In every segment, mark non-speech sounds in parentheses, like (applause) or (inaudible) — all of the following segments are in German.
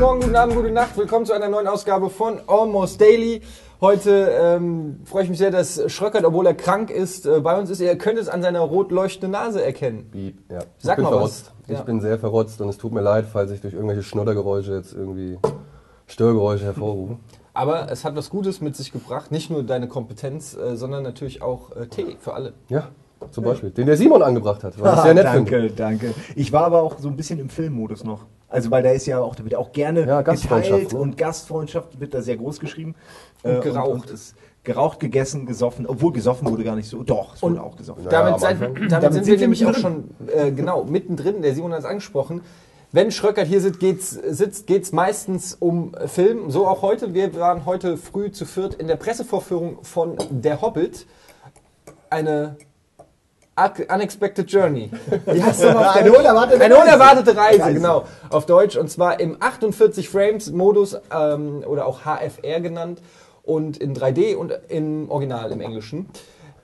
Morgen, guten Abend, gute Nacht. Willkommen zu einer neuen Ausgabe von Almost Daily. Heute ähm, freue ich mich sehr, dass Schröckert, obwohl er krank ist, äh, bei uns ist. Ihr könnt es an seiner rot leuchtenden Nase erkennen. Ja. Sag ich bin mal verrotzt. was. Ja. Ich bin sehr verrotzt und es tut mir leid, falls ich durch irgendwelche Schnoddergeräusche jetzt irgendwie Störgeräusche hervorrufe. Aber es hat was Gutes mit sich gebracht. Nicht nur deine Kompetenz, äh, sondern natürlich auch äh, Tee für alle. Ja, zum Beispiel. Den der Simon angebracht hat, was ich sehr nett danke, finde. danke. Ich war aber auch so ein bisschen im Filmmodus noch. Also weil da ist ja auch, da wird auch gerne Ja, Gastfreundschaft, geteilt ne? und Gastfreundschaft wird da sehr groß geschrieben. Und geraucht. Und, und es, geraucht, gegessen, gesoffen, obwohl gesoffen wurde gar nicht so. Doch, es wurde Und auch gesoffen. Ja, damit, am seid, Anfang. damit, Damit sind, sind wir wir nämlich auch schon äh, genau mittendrin. Der Simon hat es angesprochen. Wenn Schröckert hier sitzt, geht's, sitzt, geht's meistens um Film. So auch heute. Wir waren heute früh zu viert in der Pressevorführung von Der Hobbit. Eine Unexpected Journey. Wie heißt das noch? Eine unerwartete Eine Reise. unerwartete Reise, Reise. genau. Auf Deutsch. Und zwar im 48 Frames Modus ähm, oder auch HFR genannt. Und in 3D und im Original im Englischen.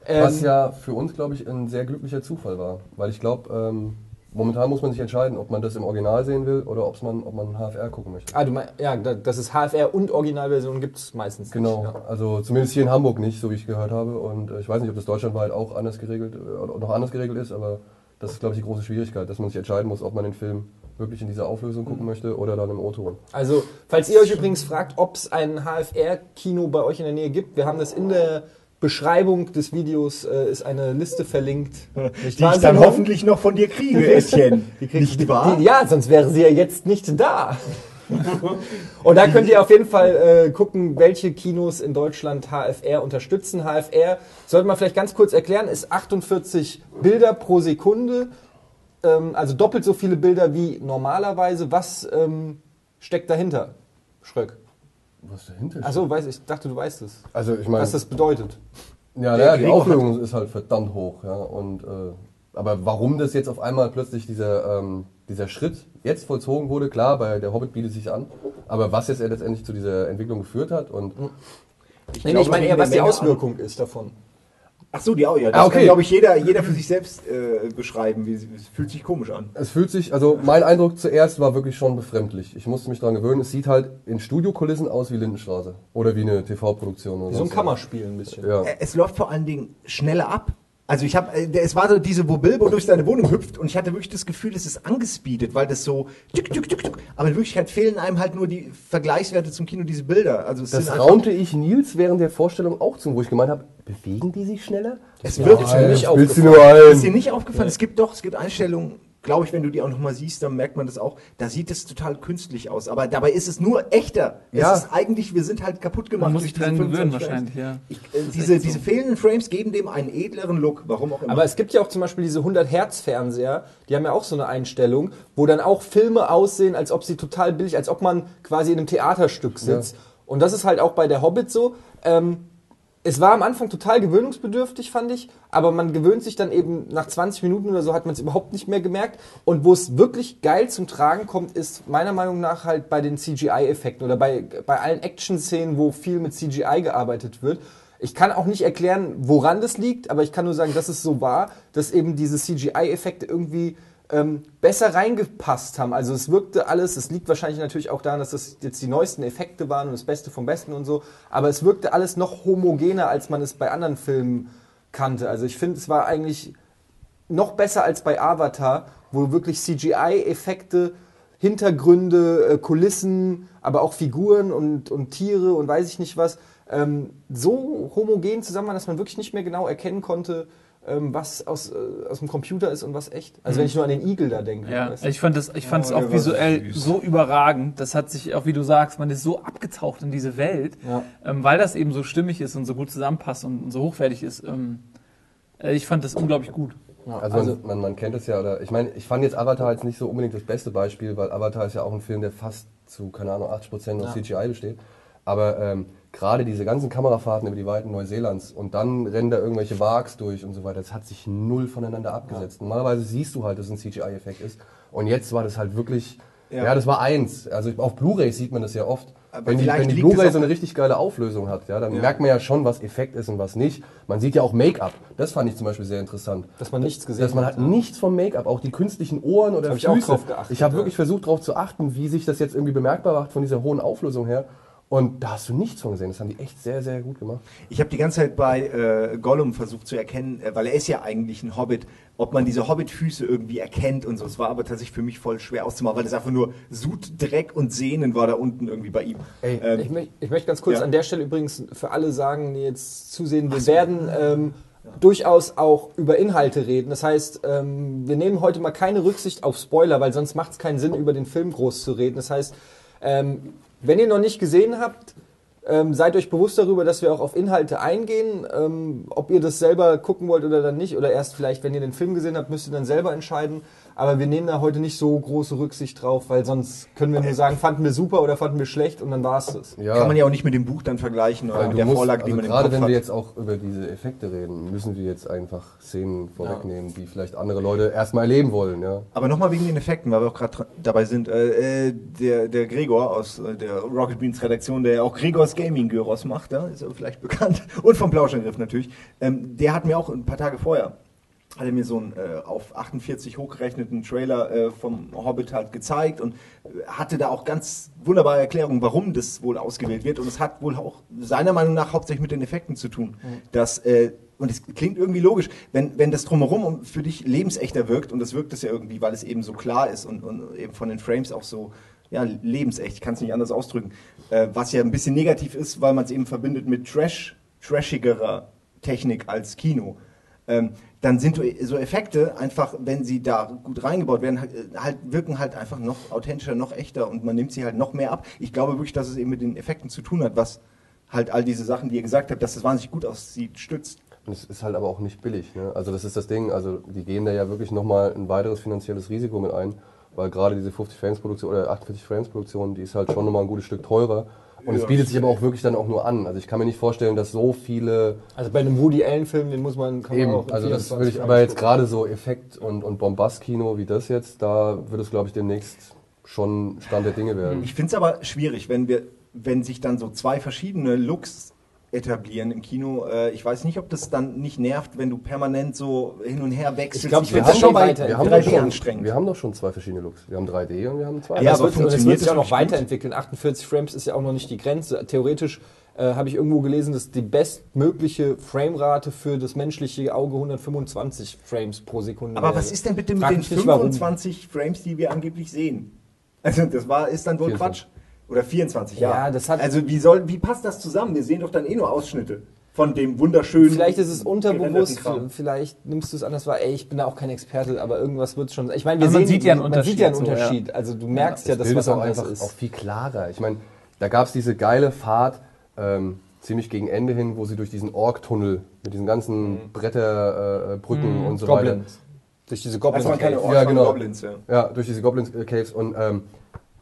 Was Ähm, ja für uns, glaube ich, ein sehr glücklicher Zufall war. Weil ich glaube, ähm, momentan muss man sich entscheiden, ob man das im Original sehen will oder ob's man, ob man HFR gucken möchte. Ah, du meinst, ja, da- dass es HFR und Originalversion gibt es meistens Genau, nicht. Ja. also zumindest hier in Hamburg nicht, so wie ich gehört habe. Und äh, ich weiß nicht, ob das deutschlandweit auch anders geregelt äh, oder noch anders geregelt ist, aber das ist, glaube ich, die große Schwierigkeit, dass man sich entscheiden muss, ob man den Film wirklich in dieser Auflösung gucken möchte oder dann im O-Ton. Also, falls ihr euch übrigens fragt, ob es ein HFR-Kino bei euch in der Nähe gibt, wir haben das in der Beschreibung des Videos, äh, ist eine Liste verlinkt. (laughs) Nicht Die wahr, ich dann Simon? hoffentlich noch von dir kriege, (laughs) Ästchen. Nicht wahr? Die, ja, sonst wäre sie ja jetzt nicht da. (laughs) Und da könnt ihr auf jeden Fall äh, gucken, welche Kinos in Deutschland HFR unterstützen. HFR, sollte man vielleicht ganz kurz erklären, ist 48 Bilder pro Sekunde, ähm, also doppelt so viele Bilder wie normalerweise. Was ähm, steckt dahinter, Schröck? Was dahinter steht? Achso, weiß ich, dachte, du weißt es. Also ich meine, Was das bedeutet. ja, ja, die Auflösung ist halt verdammt hoch. Ja, und, äh, aber warum das jetzt auf einmal plötzlich dieser, ähm, dieser Schritt jetzt vollzogen wurde, klar, bei der Hobbit bietet sich an. Aber was jetzt letztendlich zu dieser Entwicklung geführt hat und Nee, nee, glaube, ich meine eher, was die Auswirkung ist davon. Ach so, die auch, ja. Das Ah, okay. kann, glaube ich, jeder, jeder für sich selbst äh, beschreiben. Wie, es fühlt sich komisch an. Es fühlt sich, also mein Eindruck zuerst war wirklich schon befremdlich. Ich musste mich daran gewöhnen. Es sieht halt in Studiokulissen aus wie Lindenstraße. Oder wie eine TV-Produktion. oder Wie so ein Kammerspiel ein bisschen. Ja. Es läuft vor allen Dingen schneller ab. Also ich habe, es war so diese, wo Bilbo durch seine Wohnung hüpft und ich hatte wirklich das Gefühl, es ist angespeedet, weil das so tück, tück, tück, tück. Aber in Wirklichkeit fehlen einem halt nur die Vergleichswerte zum Kino, diese Bilder. Also es Das sind raunte ich Nils während der Vorstellung auch zu, wo ich gemeint habe, bewegen die sich schneller? Es wird mir nicht aufgefallen. Ist dir nicht aufgefallen? Es gibt doch, es gibt Einstellungen, glaube ich, wenn du die auch nochmal siehst, dann merkt man das auch. Da sieht es total künstlich aus. Aber dabei ist es nur echter. Ja. Es ist eigentlich, wir sind halt kaputt gemacht Man muss sich diese dran gewöhnen 25 wahrscheinlich, ja. Ich, äh, diese, diese fehlenden Frames geben dem einen edleren Look. Warum auch immer. Aber es gibt ja auch zum Beispiel diese 100 Hertz Fernseher, die haben ja auch so eine Einstellung, wo dann auch Filme aussehen, als ob sie total billig, als ob man quasi in einem Theaterstück sitzt. Und das ist halt auch bei der Hobbit so. Ähm, es war am Anfang total gewöhnungsbedürftig, fand ich, aber man gewöhnt sich dann eben nach 20 Minuten oder so hat man es überhaupt nicht mehr gemerkt. Und wo es wirklich geil zum Tragen kommt, ist meiner Meinung nach halt bei den CGI-Effekten oder bei, bei allen Action-Szenen, wo viel mit CGI gearbeitet wird. Ich kann auch nicht erklären, woran das liegt, aber ich kann nur sagen, dass es so war, dass eben diese CGI-Effekte irgendwie ähm, besser reingepasst haben. Also es wirkte alles, es liegt wahrscheinlich natürlich auch daran, dass das jetzt die neuesten Effekte waren und das Beste vom Besten und so, aber es wirkte alles noch homogener, als man es bei anderen Filmen kannte. Also ich finde, es war eigentlich noch besser als bei Avatar, wo wirklich CGI-Effekte, Hintergründe, äh, Kulissen, aber auch Figuren und, und Tiere und weiß ich nicht was, ähm, so homogen zusammen waren, dass man wirklich nicht mehr genau erkennen konnte, was aus, äh, aus dem Computer ist und was echt. Also wenn ich nur an den Igel da denke. Ja, weißt du? ich fand das, ich fand es Oh, auch visuell süß. so überragend. Das hat sich auch, wie du sagst, man ist so abgetaucht in diese Welt, Ja. ähm, weil das eben so stimmig ist und so gut zusammenpasst und, und so hochwertig ist. Ähm, äh, ich fand das unglaublich gut. Ja, Also, man, man, man kennt es ja, oder ich meine, ich fand jetzt Avatar jetzt nicht so unbedingt das beste Beispiel, weil Avatar ist ja auch ein Film, der fast zu, keine Ahnung, 80% aus Ja. CGI besteht. Aber ähm, gerade diese ganzen Kamerafahrten über die Weiten Neuseelands und dann rennen da irgendwelche Wags durch und so weiter, das hat sich null voneinander abgesetzt. Normalerweise siehst du halt, dass es ein CGI-Effekt ist. Und jetzt war das halt wirklich, ja. Ja. das war eins. Also auf Blu-ray sieht man das ja oft. Aber wenn die, wenn die Blu-ray so eine richtig geile Auflösung hat, ja, dann merkt man ja schon, was Effekt ist und was nicht. Man sieht ja auch Make-up. Das fand ich zum Beispiel sehr interessant. Dass man nichts gesehen Dass man hat. halt nichts vom Make-up, auch die künstlichen Ohren oder Hab ich auch Füße. drauf geachtet, ich habe ja. wirklich versucht, darauf zu achten, wie sich das jetzt irgendwie bemerkbar macht von dieser hohen Auflösung her. Und da hast du nichts von gesehen. Das haben die echt sehr, sehr gut gemacht. Ich habe die ganze Zeit bei äh, Gollum versucht zu erkennen, äh, weil er ist ja eigentlich ein Hobbit, ob man diese Hobbit-Füße irgendwie erkennt und so. Es war aber tatsächlich für mich voll schwer auszumachen, weil das einfach nur Sud, Dreck und Sehnen war da unten irgendwie bei ihm. Ey, ähm, Ich, möcht, ich möchte ganz kurz Ja. an der Stelle übrigens für alle sagen, die jetzt zusehen, wir werden ähm, durchaus auch über Inhalte reden. Das heißt, ähm, wir nehmen heute mal keine Rücksicht auf Spoiler, weil sonst macht es keinen Sinn, über den Film groß zu reden. Das heißt, ähm, wenn ihr noch nicht gesehen habt, ähm, seid euch bewusst darüber, dass wir auch auf Inhalte eingehen. Ähm, ob ihr das selber gucken wollt oder dann nicht, oder erst vielleicht, wenn ihr den Film gesehen habt, müsst ihr dann selber entscheiden. Aber wir nehmen da heute nicht so große Rücksicht drauf, weil sonst können wir nur sagen, fanden wir super oder fanden wir schlecht und dann war es das. Ja. Kann man ja auch nicht mit dem Buch dann vergleichen oder mit der musst, Vorlage, die also man im gerade Kopf wenn hat. wir jetzt auch über diese Effekte reden, müssen wir jetzt einfach Szenen vorwegnehmen, die vielleicht andere Leute erstmal erleben wollen. Ja. Aber nochmal wegen den Effekten, weil wir auch gerade dabei sind. Äh, äh, der, der Gregor aus äh, der Rocket Beans Redaktion, der ja auch Gregors Gaming Gyros macht, ja, ist ja vielleicht bekannt. Und vom Plauschangriff natürlich. Ähm, der hat mir auch ein paar Tage vorher hat er mir so einen äh, auf 48 hochgerechneten Trailer äh, vom Hobbit halt gezeigt und äh, hatte da auch ganz wunderbare Erklärungen, warum das wohl ausgewählt wird. Und es hat wohl auch seiner Meinung nach hauptsächlich mit den Effekten zu tun. Dass, äh, und es klingt irgendwie logisch, wenn, wenn das drumherum um- für dich lebensechter wirkt, und das wirkt es ja irgendwie, weil es eben so klar ist und, und eben von den Frames auch so ja, lebensecht, ich kann es nicht anders ausdrücken, äh, was ja ein bisschen negativ ist, weil man es eben verbindet mit Trash, trashigerer Technik als Kino ähm, dann sind so Effekte einfach, wenn sie da gut reingebaut werden, halt, äh, halt wirken halt einfach noch authentischer, noch echter und man nimmt sie halt noch mehr ab. Ich glaube wirklich, dass es eben mit den Effekten zu tun hat, was halt all diese Sachen, die ihr gesagt habt, dass das wahnsinnig gut aussieht, stützt. Und es ist halt aber auch nicht billig. Ne? Also das ist das Ding. Also die gehen da ja wirklich nochmal ein weiteres finanzielles Risiko mit ein, weil gerade diese 50 Frames Produktion oder 48 Frames Produktion, die ist halt schon nochmal ein gutes Stück teurer. Und es Ja. bietet sich aber auch wirklich dann auch nur an. Also ich kann mir nicht vorstellen, dass so viele Also bei einem Woody Allen Film, den muss man, kann man eben, auch in also das 24 würde ich, aber jetzt gerade so Effekt und, und Bombast-Kino wie das jetzt, da wird es glaube ich demnächst schon Stand der Dinge werden. Ich finde es aber schwierig, wenn wir, wenn sich dann so zwei verschiedene Looks etablieren im Kino. Äh, ich weiß nicht, ob das dann nicht nervt, wenn du permanent so hin und her wechselst. Ich glaub, ich find find das schon bei weiter- wir, haben 3D doch schon, anstrengend. wir haben doch schon zwei verschiedene Looks. Wir haben 3D und wir haben zwei. Ja, Ja, aber es wird, wird sich auch das noch weiterentwickeln. 48 Frames ist ja auch noch nicht die Grenze. Theoretisch äh, habe ich irgendwo gelesen, dass die bestmögliche Framerate für das menschliche Auge 125 Frames pro Sekunde Aber wäre. was ist denn bitte mit Frag den mich nicht, warum. 25 Frames, die wir angeblich sehen? Also das war, ist dann wohl 24. Quatsch. Oder 24, ja. Ja, das hat- also wie soll, wie passt das zusammen? Wir sehen doch dann eh nur Ausschnitte von dem wunderschönen. Vielleicht ist es unterbewusst, vielleicht nimmst du es anders wahr. Ey, ich bin da auch kein Experte, aber irgendwas wird schon. Ich meine, wir Also man sehen, sieht ja einen man sieht ja einen Unterschied, so, ja. Unterschied. Also du merkst ja, das dass Bild was ist auch einfach ist. auch viel klarer. Ich meine, da gab es diese geile Fahrt ähm, ziemlich gegen Ende hin, wo sie durch diesen Ork-Tunnel mit diesen ganzen Bretterbrücken äh, Brücken und so weiter. Goblins. Durch diese Goblins. Das waren keine Ja, Orks, genau. Goblins, ja. Ja, durch diese Goblin Caves und ähm,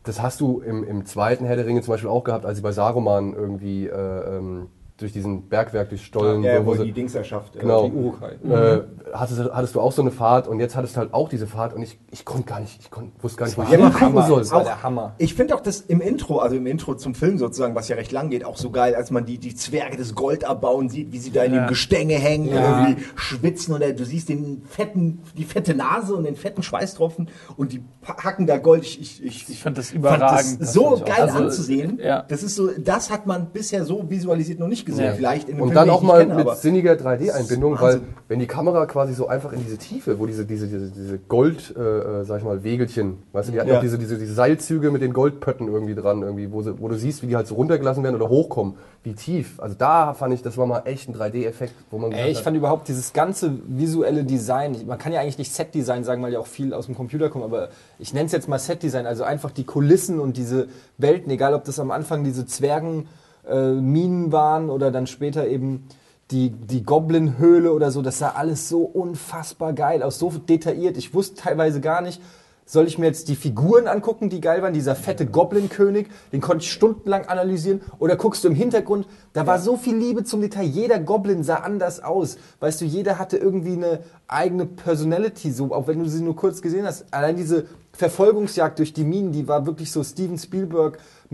das hast du im, im zweiten Herr der Ringe zum Beispiel auch gehabt, als sie bei Saruman irgendwie äh, ähm, durch diesen Bergwerk, durch Stollen, Ja, wo, wo wo die Dings erschafft. äh, genau, die Urukai. äh, hattest, hattest du auch so eine Fahrt und jetzt hattest du halt auch diese Fahrt und ich, ich konnte gar nicht, ich konnt, wusste gar nicht, wo ich hingucken Hammer. soll. Das war Auch- der Hammer. Ich finde auch das im Intro, also im Intro zum Film sozusagen, was ja recht lang geht, auch so geil, als man die, die Zwerge des Gold abbauen sieht, wie sie da in Ja. dem Gestänge hängen, Ja. irgendwie schwitzen und du siehst den fetten, die fette Nase und den fetten Schweißtropfen und die hacken da Gold. Ich, ich, ich, Ich fand das fand überragend. das so fand auch. geil Also, anzusehen. ja. Das ist so, das hat man bisher so visualisiert noch nicht gesehen. Ja. Vielleicht in einem Und Film, dann auch mal nicht kenne, mit sinniger 3D-Einbindung, weil wenn die Kamera quasi so einfach in diese Tiefe, wo diese, diese, diese, diese Gold, äh, äh, sag ich mal, Wegelchen, weißt du, die hatten Ja. auch diese, diese, diese Seilzüge mit den Goldpötten irgendwie dran, irgendwie, wo, sie, wo du siehst, wie die halt so runtergelassen werden oder hochkommen, wie tief. Also da fand ich, das war mal echt ein 3D-Effekt, wo man Ey, ich hat, fand überhaupt dieses ganze visuelle Design, man kann ja eigentlich nicht Set-Design sagen, weil ja auch viel aus dem Computer kommt, aber ich nenne es jetzt mal Set-Design, also einfach die Kulissen und diese Welten, egal ob das am Anfang diese Zwergen äh, Minen waren oder dann später eben die, die Goblin-Höhle oder so, das sah alles so unfassbar geil aus, so detailliert. Ich wusste teilweise gar nicht, Soll ich mir jetzt die Figuren angucken, die geil waren? Dieser fette Goblin-König, den konnte ich stundenlang analysieren. Oder guckst du im Hintergrund, da war so viel Liebe zum Detail. Jeder Goblin sah anders aus. Weißt du, jeder hatte irgendwie eine eigene Personality, so, auch wenn du sie nur kurz gesehen hast. Allein diese Verfolgungsjagd durch die Minen, die war wirklich so Steven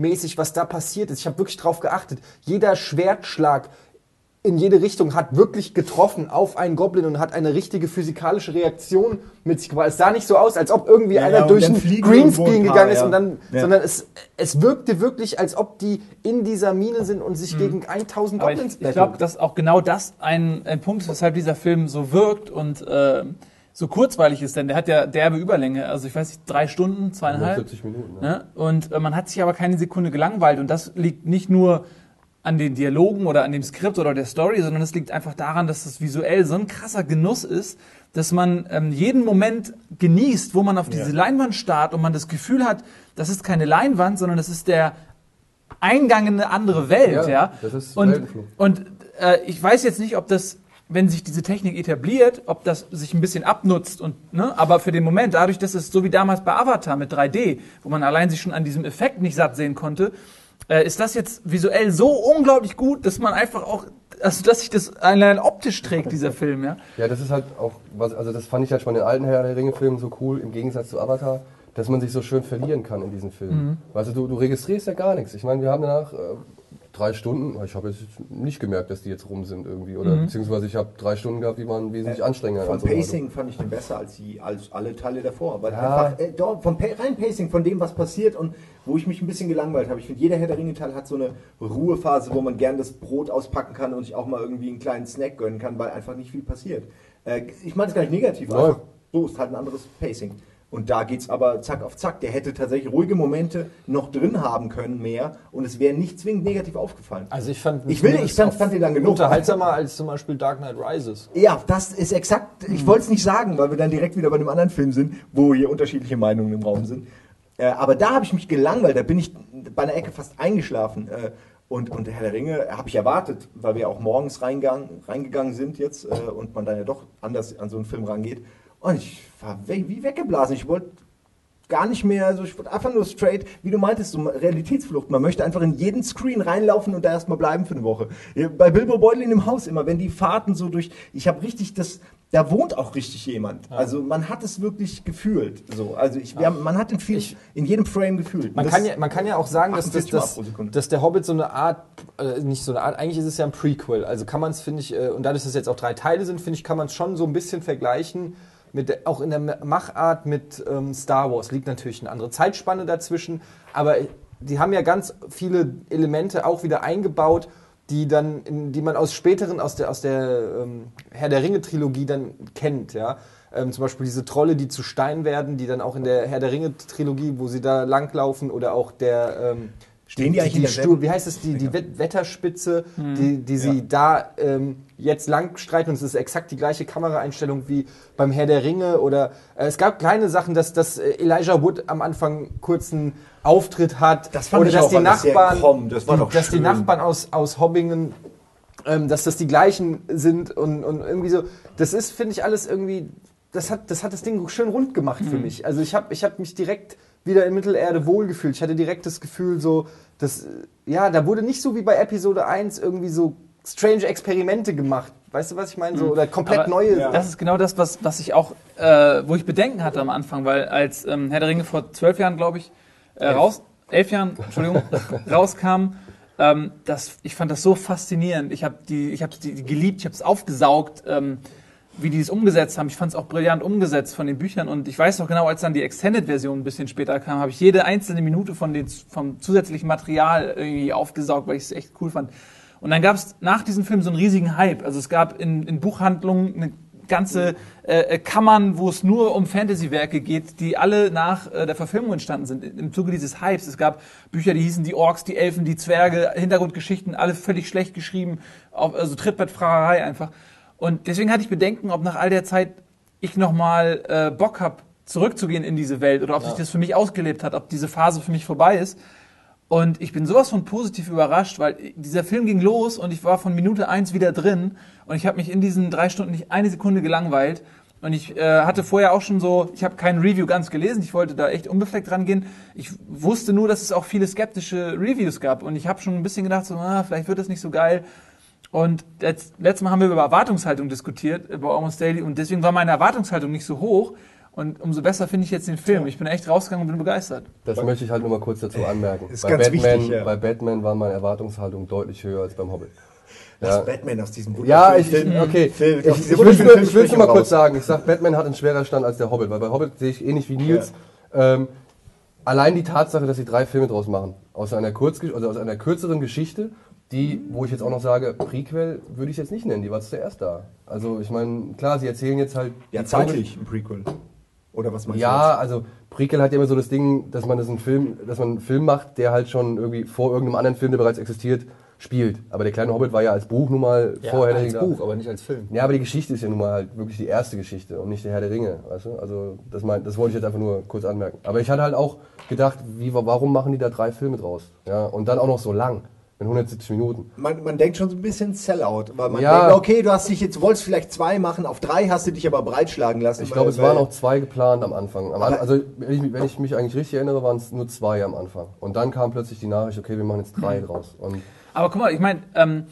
Spielberg-mäßig, was da passiert ist. Ich habe wirklich drauf geachtet. Jeder Schwertschlag in jede Richtung hat wirklich getroffen auf einen Goblin und hat eine richtige physikalische Reaktion mit sich gebracht. Es sah nicht so aus, als ob irgendwie Ja, einer ja, durch einen Greenscreen gegangen ist ja. und dann, Ja. sondern es, es wirkte wirklich, als ob die in dieser Mine sind und sich gegen 1000 Mhm. Aber ich, Goblins ich glaube, dass auch genau das ein, ein Punkt ist, weshalb dieser Film so wirkt und äh, so kurzweilig ist, denn der hat ja derbe Überlänge, also ich weiß nicht, drei Stunden, zweieinhalb. 170 Minuten. Ja. Ne? Und äh, man hat sich aber keine Sekunde gelangweilt. Und das liegt nicht nur an den Dialogen oder an dem Skript oder der Story, sondern es liegt einfach daran, dass es visuell so ein krasser Genuss ist, dass man ähm, jeden Moment genießt, wo man auf diese Leinwand starrt und man das Gefühl hat, das ist keine Leinwand, sondern das ist der Eingang in eine andere Welt. Ja, Ja, das ist und, Weltenflug. und äh, ich weiß jetzt nicht, ob das wenn sich diese Technik etabliert, ob das sich ein bisschen abnutzt und ne, aber für den Moment, dadurch, dass es so wie damals bei Avatar mit 3D, wo man allein sich schon an diesem Effekt nicht satt sehen konnte, äh, ist das jetzt visuell so unglaublich gut, dass man einfach auch, also dass sich das allein optisch trägt, dieser Film, ja. Ja, das ist halt auch, also das fand ich halt schon in den alten Herr der Ringe-Filmen so cool, im Gegensatz zu Avatar, dass man sich so schön verlieren kann in diesen Filmen. Weißt du, du, du registrierst ja gar nichts. Ich meine, wir haben danach äh, drei Stunden, ich habe jetzt nicht gemerkt, dass die jetzt rum sind irgendwie, oder beziehungsweise ich habe drei Stunden gehabt, die waren wesentlich anstrengender. Vom. Pacing fand ich den besser als, die, als alle Teile davor. Weil Ja. einfach, äh, doch, vom pa rein Pacing, von dem, was passiert und wo ich mich ein bisschen gelangweilt habe. Ich finde, jeder Herr der Ringe-Teil hat so eine Ruhephase, wo man gern das Brot auspacken kann und sich auch mal irgendwie einen kleinen Snack gönnen kann, weil einfach nicht viel passiert. Äh, ich meine es gar nicht negativ, Nein. einfach so ist halt ein anderes Pacing. Und da geht's aber zack auf zack. Der hätte tatsächlich ruhige Momente noch drin haben können, mehr, und es wäre nicht zwingend negativ aufgefallen. Also ich fand, Ich will- ich fand- fand den dann genug. unterhaltsamer als zum Beispiel Dark Knight Rises. Ja, das ist exakt, ich wollte es nicht sagen, weil wir dann direkt wieder bei einem anderen Film sind, wo hier unterschiedliche Meinungen im Raum sind. Äh, aber da habe ich mich gelangweilt, da bin ich bei einer Ecke fast eingeschlafen. Äh, und, und Herr der Ringe habe ich erwartet, weil wir auch morgens reingegangen, reingegangen sind jetzt äh, und man dann ja doch anders an so einen Film rangeht. Und ich war wie weggeblasen. Ich wollte gar nicht mehr, also ich wollte einfach nur straight, wie du meintest, so Realitätsflucht. Man möchte einfach in jeden Screen reinlaufen und da erstmal bleiben für eine Woche. Ja, Bei Bilbo Beutlin im Haus immer, wenn die Fahrten so durch, ich habe richtig das, da wohnt auch richtig jemand. Also man hat es wirklich gefühlt. So, also ich, haben, man hat in, viel, Ich- in jedem Frame gefühlt. Man Und kann, das- ja, man kann ja auch sagen, dass, dass, 48 Mal dass, dass der Hobbit so eine Art, äh, nicht so eine Art, eigentlich ist es ja ein Prequel. Also kann man es, finde ich, äh, und dadurch, dass es jetzt auch drei Teile sind, finde ich, kann man es schon so ein bisschen vergleichen, mit auch in der Machart mit ähm, Star Wars. Liegt natürlich eine andere Zeitspanne dazwischen, aber die haben ja ganz viele Elemente auch wieder eingebaut, die dann, in, die man aus späteren, aus der, aus der ähm, Herr der Ringe-Trilogie dann kennt, ja. Ähm, zum Beispiel diese Trolle, die zu Stein werden, die dann auch in der Herr der Ringe-Trilogie, wo sie da langlaufen, oder auch der ähm, Stehen die eigentlich in die derselben- Stur, wie heißt es, die, die Wet- Wetterspitze, die, die sie da ähm, jetzt lang streiten und es ist exakt die gleiche Kameraeinstellung wie beim Herr der Ringe oder äh, es gab kleine Sachen, dass, dass äh, Elijah Wood am Anfang kurzen Auftritt hat Das fand oder ich dass auch die Nachbarn, krumm, das war die, doch dass die schön. Nachbarn aus, aus Hobbingen ähm, dass das die gleichen sind und, und irgendwie so. Das ist, finde ich, alles irgendwie. Das hat, das hat das Ding schön rund gemacht für mich. Also ich habe ich hab mich direkt wieder in Mittelerde wohlgefühlt. Ich hatte direkt das Gefühl, so, dass, ja, da wurde nicht so wie bei Episode 1 irgendwie so strange Experimente gemacht. Weißt du, was ich meine? So, oder komplett Aber neue. Das ist genau das, was, was ich auch, äh, wo ich Bedenken hatte am Anfang, weil als ähm, Herr der Ringe vor zwölf Jahren, glaube ich, äh, raus, elf Jahren, Entschuldigung, (laughs) rauskam, ähm, das, ich fand das so faszinierend. Ich habe die, ich habe die geliebt, ich habe es aufgesaugt, ähm, wie die es umgesetzt haben. Ich fand es auch brillant umgesetzt von den Büchern und ich weiß noch genau, als dann die Extended-Version ein bisschen später kam, habe ich jede einzelne Minute von den, vom zusätzlichen Material irgendwie aufgesaugt, weil ich es echt cool fand. Und dann gab es nach diesem Film so einen riesigen Hype. Also es gab in, in Buchhandlungen eine ganze äh, Kammern, wo es nur um Fantasy-Werke geht, die alle nach äh, der Verfilmung entstanden sind, im Zuge dieses Hypes. Es gab Bücher, die hießen die Orks, die Elfen, die Zwerge, Hintergrundgeschichten, alle völlig schlecht geschrieben, auf, also Trittbettfahrerei einfach. Und deswegen hatte ich Bedenken, ob nach all der Zeit ich nochmal äh, Bock hab, zurückzugehen in diese Welt oder ob sich das für mich ausgelebt hat, ob diese Phase für mich vorbei ist. Und ich bin sowas von positiv überrascht, weil dieser Film ging los und ich war von Minute eins wieder drin und ich habe mich in diesen drei Stunden nicht eine Sekunde gelangweilt. Und ich äh, hatte vorher auch schon so, ich habe kein Review ganz gelesen, ich wollte da echt unbefleckt rangehen. Ich wusste nur, dass es auch viele skeptische Reviews gab und ich habe schon ein bisschen gedacht, so, ah, vielleicht wird das nicht so geil. Und letzt, letztes Mal haben wir über Erwartungshaltung diskutiert, über Almost Daily und deswegen war meine Erwartungshaltung nicht so hoch. Und umso besser finde ich jetzt den Film. Ich bin echt rausgegangen und bin begeistert. Das möchte ich halt nur mal kurz dazu anmerken. Ist bei, ganz Batman, wichtig, ja. bei Batman war meine Erwartungshaltung deutlich höher als beim Hobbit. Das Ja. Batman aus diesem Ja, ich, Film. okay. Film- Ich, aus ich, dieser will es nur, ich mal Filmsprechung kurz raus. sagen. Ich sag, Batman hat einen schwerer Stand als der Hobbit, weil bei Hobbit sehe ich ähnlich wie Nils. Ähm, allein die Tatsache, dass sie drei Filme draus machen, aus einer, Kurzgesch also aus einer kürzeren Geschichte, die, wo ich jetzt auch noch sage, Prequel würde ich jetzt nicht nennen, die war zuerst da. Also ich meine, klar, sie erzählen jetzt halt... Ja, zeitlich ein Prequel. Oder was meinst Ja, also Prequel hat ja immer so das Ding, dass man das einen Film, dass man einen Film macht, der halt schon irgendwie vor irgendeinem anderen Film, der bereits existiert, spielt. Aber der kleine Hobbit war ja als Buch nun mal Ja, vorher der als. Buch, aber nicht als Film. Ja, aber die Geschichte ist ja nun mal halt wirklich die erste Geschichte und nicht der Herr der Ringe, weißt du? Also das, mein, das wollte ich jetzt einfach nur kurz anmerken. Aber ich hatte halt auch gedacht, wie, warum machen die da drei Filme draus? Ja, und dann auch noch so lang, in 170 Minuten. Man, man denkt schon so ein bisschen Sellout, weil man Ja. denkt, okay, du hast dich jetzt, wolltest vielleicht zwei machen, auf drei hast du dich aber breitschlagen lassen. Ich glaube, es waren auch zwei geplant am Anfang. Am An also wenn ich, wenn ich mich eigentlich richtig erinnere, waren es nur zwei am Anfang. Und dann kam plötzlich die Nachricht, okay, wir machen jetzt drei draus. Und Aber guck mal, ich meine, ähm,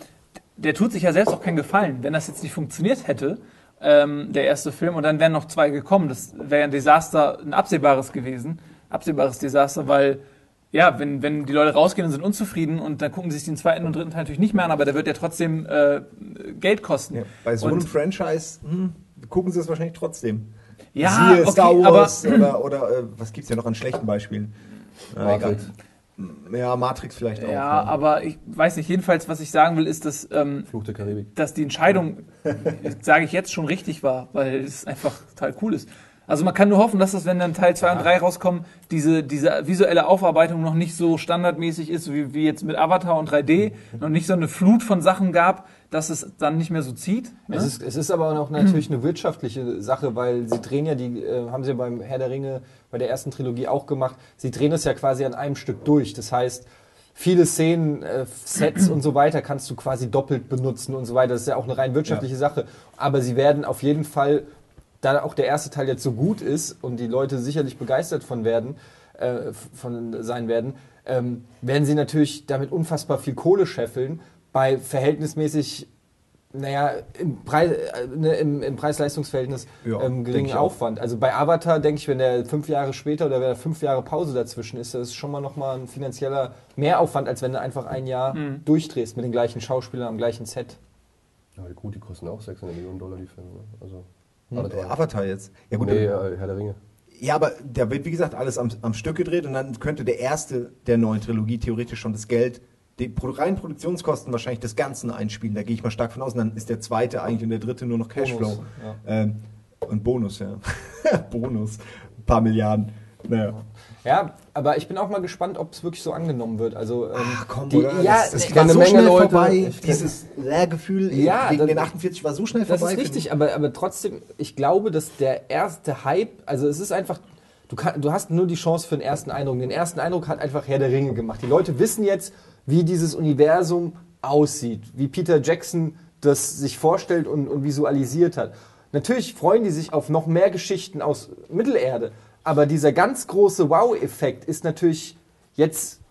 der tut sich ja selbst auch keinen Gefallen. Wenn das jetzt nicht funktioniert hätte, ähm, der erste Film, und dann wären noch zwei gekommen, das wäre ein Desaster, ein absehbares gewesen. Absehbares Desaster, weil, ja, wenn, wenn die Leute rausgehen und sind unzufrieden und dann gucken sie sich den zweiten und dritten Teil natürlich nicht mehr an, aber der wird ja trotzdem äh, Geld kosten. Ja, bei so Und- einem Franchise hm, gucken sie es wahrscheinlich trotzdem. Ja, Siehe okay, Star Wars aber- (clears throat) oder, oder äh, was gibt's ja noch an schlechten Beispielen? Na, Matrix. Ja, Matrix vielleicht auch. Ja, aber ich weiß nicht, jedenfalls, was ich sagen will, ist, dass ähm, Fluch der Karibik. dass die Entscheidung, sage ich jetzt, schon richtig war, weil es einfach total cool ist. Also man kann nur hoffen, dass das, wenn dann Teil 2 und 3 rauskommen, diese, diese visuelle Aufarbeitung noch nicht so standardmäßig ist, wie, wie jetzt mit Avatar und 3D, noch nicht so eine Flut von Sachen gab, dass es dann nicht mehr so zieht. Ne? Es ist, es ist aber noch natürlich eine wirtschaftliche Sache, weil sie drehen ja die, äh, haben sie ja beim Herr der Ringe, bei der ersten Trilogie auch gemacht, sie drehen es ja quasi an einem Stück durch. Das heißt, viele Szenen, äh, Sets und so weiter kannst du quasi doppelt benutzen und so weiter. Das ist ja auch eine rein wirtschaftliche Sache. Aber sie werden auf jeden Fall, da auch der erste Teil jetzt so gut ist und die Leute sicherlich begeistert von werden, äh, von sein werden, ähm, werden sie natürlich damit unfassbar viel Kohle scheffeln bei verhältnismäßig naja, im, Preis, äh, ne, im, im Preis-Leistungs-Verhältnis Ja, ähm, geringen. Aufwand. Also bei Avatar denke ich, wenn der fünf Jahre später oder wenn der fünf Jahre Pause dazwischen ist, das ist schon mal nochmal ein finanzieller Mehraufwand, als wenn du einfach ein Jahr Mhm. durchdrehst mit den gleichen Schauspielern am gleichen Set. Ja, gut, die kosten auch 600 Millionen Dollar, die Filme. ne? Also, Drei. Avatar jetzt. Ja gut, Nee, dann- äh, Herr der Ringe. ja, aber da wird wie gesagt alles am, am Stück gedreht und dann könnte der erste der neuen Trilogie theoretisch schon das Geld, die reinen Produktionskosten wahrscheinlich des Ganzen einspielen. Da gehe ich mal stark von aus. Und dann ist der zweite eigentlich und der dritte nur noch Cashflow. Bonus, Ähm, und Bonus, ja. (laughs) Bonus. Ein paar Milliarden. Naja. Ja, aber ich bin auch mal gespannt, ob es wirklich so angenommen wird. Also, ähm, Ach komm, die, oder? Ja, das, das nee, war kenne so eine Menge schnell Leute. vorbei. Dieses Leergefühl Ja, wegen das- den 48 war so schnell Das vorbei. ist richtig, aber, aber trotzdem, ich glaube, dass der erste Hype, also es ist einfach, du, kann, du hast nur die Chance für den ersten Eindruck. Den ersten Eindruck hat einfach Herr der Ringe gemacht. Die Leute wissen jetzt, wie dieses Universum aussieht, wie Peter Jackson das sich vorstellt und, und visualisiert hat. Natürlich freuen die sich auf noch mehr Geschichten aus Mittelerde, aber dieser ganz große Wow-Effekt ist natürlich jetzt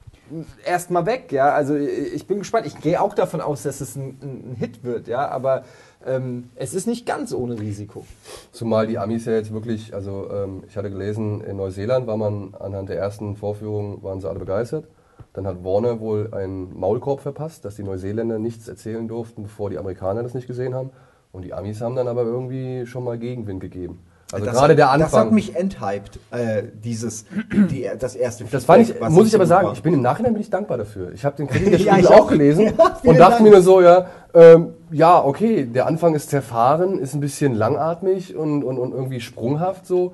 erstmal weg, ja. Also ich bin gespannt. Ich gehe auch davon aus, dass es ein, ein Hit wird, ja. Aber ähm, es ist nicht ganz ohne Risiko. Zumal die Amis ja jetzt wirklich, also ähm, ich hatte gelesen, in Neuseeland war man anhand der ersten Vorführung, waren sie alle begeistert. Dann hat Warner wohl einen Maulkorb verpasst, dass die Neuseeländer nichts erzählen durften, bevor die Amerikaner das nicht gesehen haben. Und die Amis haben dann aber irgendwie schon mal Gegenwind gegeben. Also Das gerade hat- der Das hat Anfang. mich enthyped, äh, dieses, die, das erste Das fand ich, Feedback, muss ich aber sagen, war. ich bin im Nachhinein bin ich dankbar dafür. Ich habe den Kritik (laughs) der Ja, Spiegel auch gelesen (laughs) Ja, und dachte Dank. mir nur so, ja, ähm, ja, okay, der Anfang ist zerfahren, ist ein bisschen langatmig und, und, und irgendwie sprunghaft so.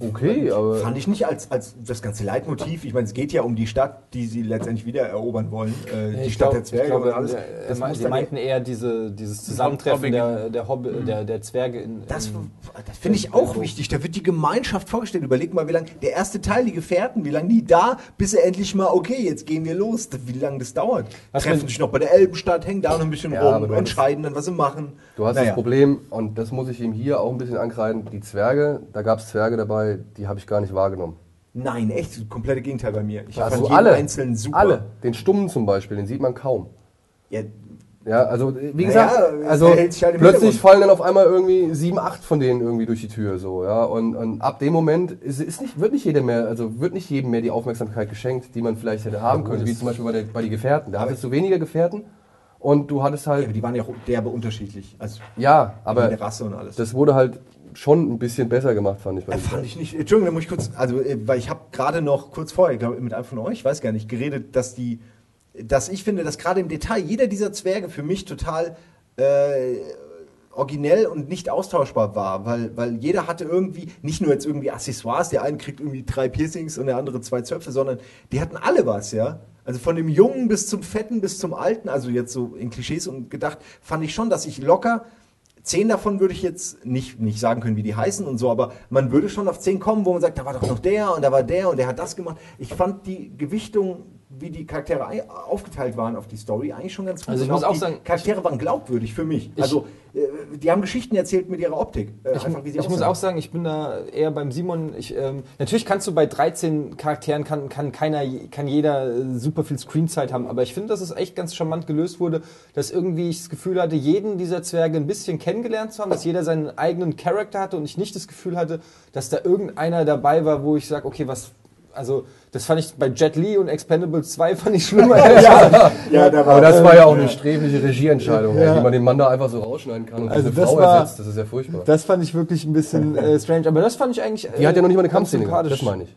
Okay, aber. Fand ich nicht als, als das ganze Leitmotiv. Ich meine, es geht ja um die Stadt, die sie letztendlich wieder erobern wollen. Äh, die Ich Stadt glaub- der Zwerge glaube, und alles. äh, Das Sie meinten eher diese, dieses Zusammentreffen der, der, Hobby, der, der Zwerge in. Das, das finde ich auch wichtig. Da wird die Gemeinschaft vorgestellt. Überleg mal, wie lange der erste Teil, die Gefährten, wie lange die da, bis sie endlich mal, okay, jetzt gehen wir los. Wie lange das dauert. Was Treffen sich noch bei der Elbenstadt, hängen da noch ein bisschen Ja, rum, entscheiden dann, was sie machen. Du hast Naja. das Problem, und das muss ich ihm hier auch ein bisschen ankreiden, die Zwerge, da gab es Zwerge dabei, die habe ich gar nicht wahrgenommen. Nein, echt, das komplette Gegenteil bei mir. Ich Also fand jeden alle, einzelnen super. alle, den Stummen zum Beispiel, den sieht man kaum. Ja, Ja, also wie Naja, gesagt, es also halt plötzlich fallen dann auf einmal irgendwie sieben, acht von denen irgendwie durch die Tür so, ja. Und, und ab dem Moment ist, ist nicht, wird nicht jeder mehr, also wird nicht jedem mehr die Aufmerksamkeit geschenkt, die man vielleicht hätte haben können, wie zum Beispiel bei, der, bei die Gefährten. Da hattest du weniger Gefährten und du hattest aber halt, die waren ja auch derbe unterschiedlich. Also ja, aber aber Rasse und alles. das wurde halt schon ein bisschen besser gemacht, fand ich. Bei Äh, fand ich nicht. Entschuldigung, da muss ich kurz, also äh, weil ich habe gerade noch kurz vorher, ich glaube mit einem von euch, ich weiß gar nicht, geredet, dass die, dass ich finde, dass gerade im Detail jeder dieser Zwerge für mich total äh, originell und nicht austauschbar war, weil, weil jeder hatte irgendwie, nicht nur jetzt irgendwie Accessoires, der eine kriegt irgendwie drei Piercings und der andere zwei Zöpfe, sondern die hatten alle was, ja. Also von dem Jungen bis zum Fetten bis zum Alten, also jetzt so in Klischees und gedacht, fand ich schon, dass ich locker Zehn davon würde ich jetzt nicht, nicht sagen können, wie die heißen und so, aber man würde schon auf zehn kommen, wo man sagt, da war doch noch der und da war der und der hat das gemacht. Ich fand die Gewichtung, wie die Charaktere ei- aufgeteilt waren auf die Story, eigentlich schon ganz gut. Also ich muss auch die sagen, Charaktere waren glaubwürdig für mich. also äh, die haben Geschichten erzählt mit ihrer Optik. Äh, Ich, einfach, ich muss auch sagen, ich bin da eher beim Simon. Ich, ähm, natürlich kannst du bei 13 Charakteren kann, kann keiner, kann jeder äh, super viel Screenzeit haben, aber ich finde, dass es echt ganz charmant gelöst wurde, dass irgendwie ich das Gefühl hatte, jeden dieser Zwerge ein bisschen kennengelernt zu haben, dass jeder seinen eigenen Charakter hatte und ich nicht das Gefühl hatte, dass da irgendeiner dabei war, wo ich sage, okay, was, also das fand ich bei Jet Li und Expendables 2 fand ich schlimmer. (laughs) ja, ja, da war, Aber das war ja auch eine sträfliche Regieentscheidung, Ja. wie man den Mann da einfach so rausschneiden kann und Also diese das Frau war- ersetzt. Das ist ja furchtbar. Das fand ich wirklich ein bisschen äh, strange, aber das fand ich eigentlich. Die hat ja noch nicht mal eine ganz Kampfszene gehabt, das meine ich.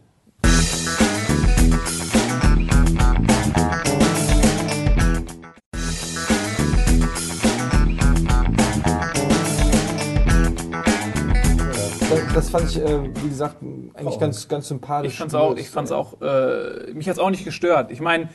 Das, fand ich, äh, wie gesagt, eigentlich ganz, ganz sympathisch. Ich fand's auch, ich fand's auch, äh, mich hat's auch nicht gestört. Ich meine,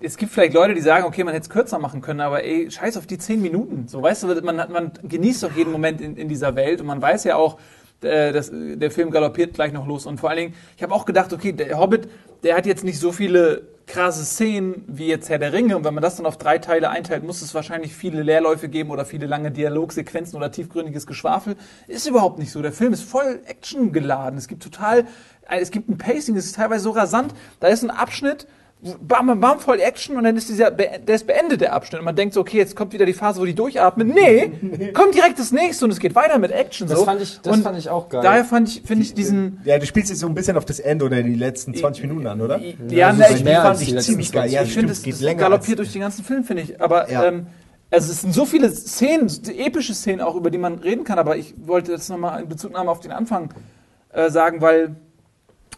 es gibt vielleicht Leute, die sagen, okay, man hätte es kürzer machen können, aber ey, scheiß auf die zehn Minuten. So, weißt du, man, hat- man genießt doch jeden Moment in, in dieser Welt und man weiß ja auch, äh, dass, äh, der Film galoppiert gleich noch los. Und vor allen Dingen, ich habe auch gedacht, okay, der Hobbit, der hat jetzt nicht so viele krasse Szenen wie jetzt Herr der Ringe. Und wenn man das dann auf drei Teile einteilt, muss es wahrscheinlich viele Leerläufe geben oder viele lange Dialogsequenzen oder tiefgründiges Geschwafel. Ist überhaupt nicht so. Der Film ist voll Action geladen. Es gibt total, äh, es gibt ein Pacing, es ist teilweise so rasant. Da ist ein Abschnitt, bam, bam, bam, voll Action und dann ist dieser, der ist beendet, der Abschnitt. Und man denkt so, okay, jetzt kommt wieder die Phase, wo die durchatmen. Nee, kommt direkt das nächste und es geht weiter mit Action. Das so. fand ich- das und fand ich auch geil. Daher fand ich, finde ich diesen, Ja, du spielst jetzt so ein bisschen auf das Ende oder die letzten 20 Minuten an, oder? ja, also ne, so ich, fand ich ziemlich geil. 20. Ja, ich finde, es geht länger. galoppiert durch den ganzen Film, finde ich. Aber Ja. ähm, also es sind so viele Szenen, so epische Szenen auch, über die man reden kann. Aber ich wollte jetzt nochmal in Bezugnahme auf den Anfang äh, sagen, weil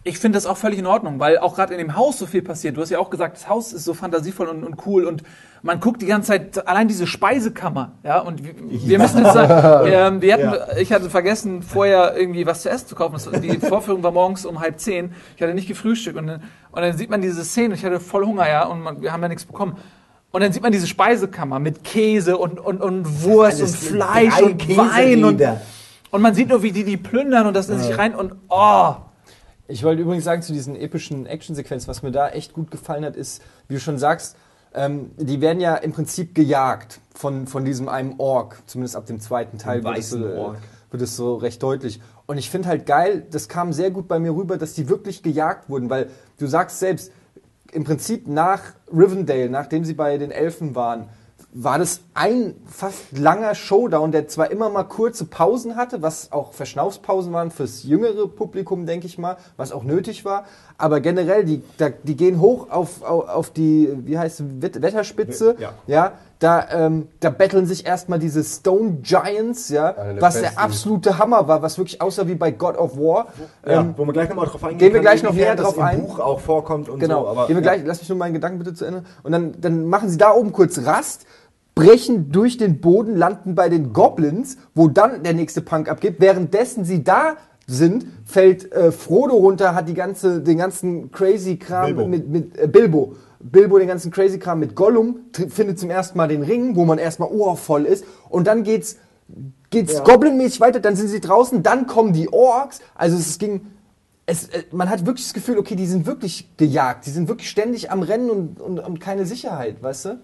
ich finde das auch völlig in Ordnung, weil auch gerade in dem Haus so viel passiert. Du hast ja auch gesagt, das Haus ist so fantasievoll und, und cool und man guckt die ganze Zeit allein diese Speisekammer, ja. Und wir, wir müssen jetzt sagen, (laughs) ähm, wir hatten, Ja. ich hatte vergessen, vorher irgendwie was zu essen zu kaufen. Die Vorführung war morgens um halb zehn. Ich hatte nicht gefrühstückt und, dann- und dann sieht man diese Szene. und Ich hatte voll Hunger, ja, und man, wir haben ja nichts bekommen. Und dann sieht man diese Speisekammer mit Käse und, und, und Wurst und Fleisch und Wein und, und man sieht nur, wie die die plündern und das in sich rein und oh. Ich wollte übrigens sagen zu diesen epischen Actionsequenzen, was mir da echt gut gefallen hat, ist, wie du schon sagst, ähm, die werden ja im Prinzip gejagt von, von diesem einem Ork, zumindest ab dem zweiten Teil wird es, so, äh, wird es so recht deutlich. Und ich finde halt geil, das kam sehr gut bei mir rüber, dass die wirklich gejagt wurden, weil du sagst selbst, im Prinzip nach Rivendell, nachdem sie bei den Elfen waren, war das ein fast langer Showdown, der zwar immer mal kurze Pausen hatte, was auch Verschnaufspausen waren fürs jüngere Publikum, denke ich mal, was auch nötig war, aber generell, die, da, die gehen hoch auf, auf, auf die, wie heißt es, Wet- Wetterspitze, Ja. ja, da, ähm, da betteln sich erstmal diese Stone Giants, ja, der was besten. der absolute Hammer war, was wirklich aussah wie bei God of War. Ja, Ähm, wo wir gleich nochmal drauf eingehen. gehen wir gleich noch näher das drauf ein. Buch auch vorkommt und Genau. so. Aber, Gehen wir ja. gleich, lass mich nur meinen Gedanken bitte zu Ende. Und dann, dann machen sie da oben kurz Rast, brechen durch den Boden, landen bei den Goblins, wo dann der nächste Punk abgibt, währenddessen sie da sind, fällt äh, Frodo runter, hat die ganze, den ganzen crazy Kram Bilbo. mit, mit äh, Bilbo. Bilbo den ganzen crazy Kram mit Gollum, findet zum ersten Mal den Ring, wo man erstmal ohrvoll ist. Und dann geht's, geht's Ja. Goblin-mäßig weiter, dann sind sie draußen, dann kommen die Orks. Also es ging, es, äh, man hat wirklich das Gefühl, okay, die sind wirklich gejagt, die sind wirklich ständig am Rennen und, und, und keine Sicherheit, weißt du?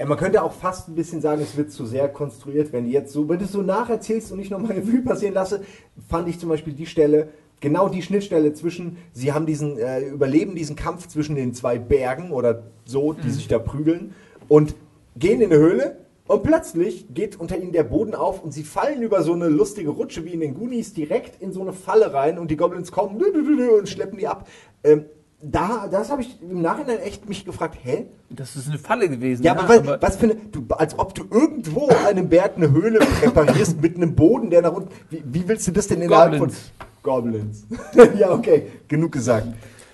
Ja, man könnte auch fast ein bisschen sagen, es wird zu sehr konstruiert, wenn die jetzt so, wenn du es so nacherzählst und nicht nochmal (laughs) Revue passieren lasse, fand ich zum Beispiel die Stelle, genau die Schnittstelle zwischen, sie haben diesen, äh, überleben diesen Kampf zwischen den zwei Bergen oder so, die sich da prügeln und gehen in eine Höhle und plötzlich geht unter ihnen der Boden auf und sie fallen über so eine lustige Rutsche wie in den Goonies direkt in so eine Falle rein und die Goblins kommen (laughs) und schleppen die ab. Ähm, da, das habe ich im Nachhinein echt mich gefragt, hä? Das ist eine Falle gewesen. Ja, aber, was, was für eine, du, als ob du irgendwo einem Berg eine Höhle präparierst mit einem Boden, der nach unten. Wie, wie willst du das denn innerhalb Goblins. von Goblins? (laughs) ja, okay, genug gesagt.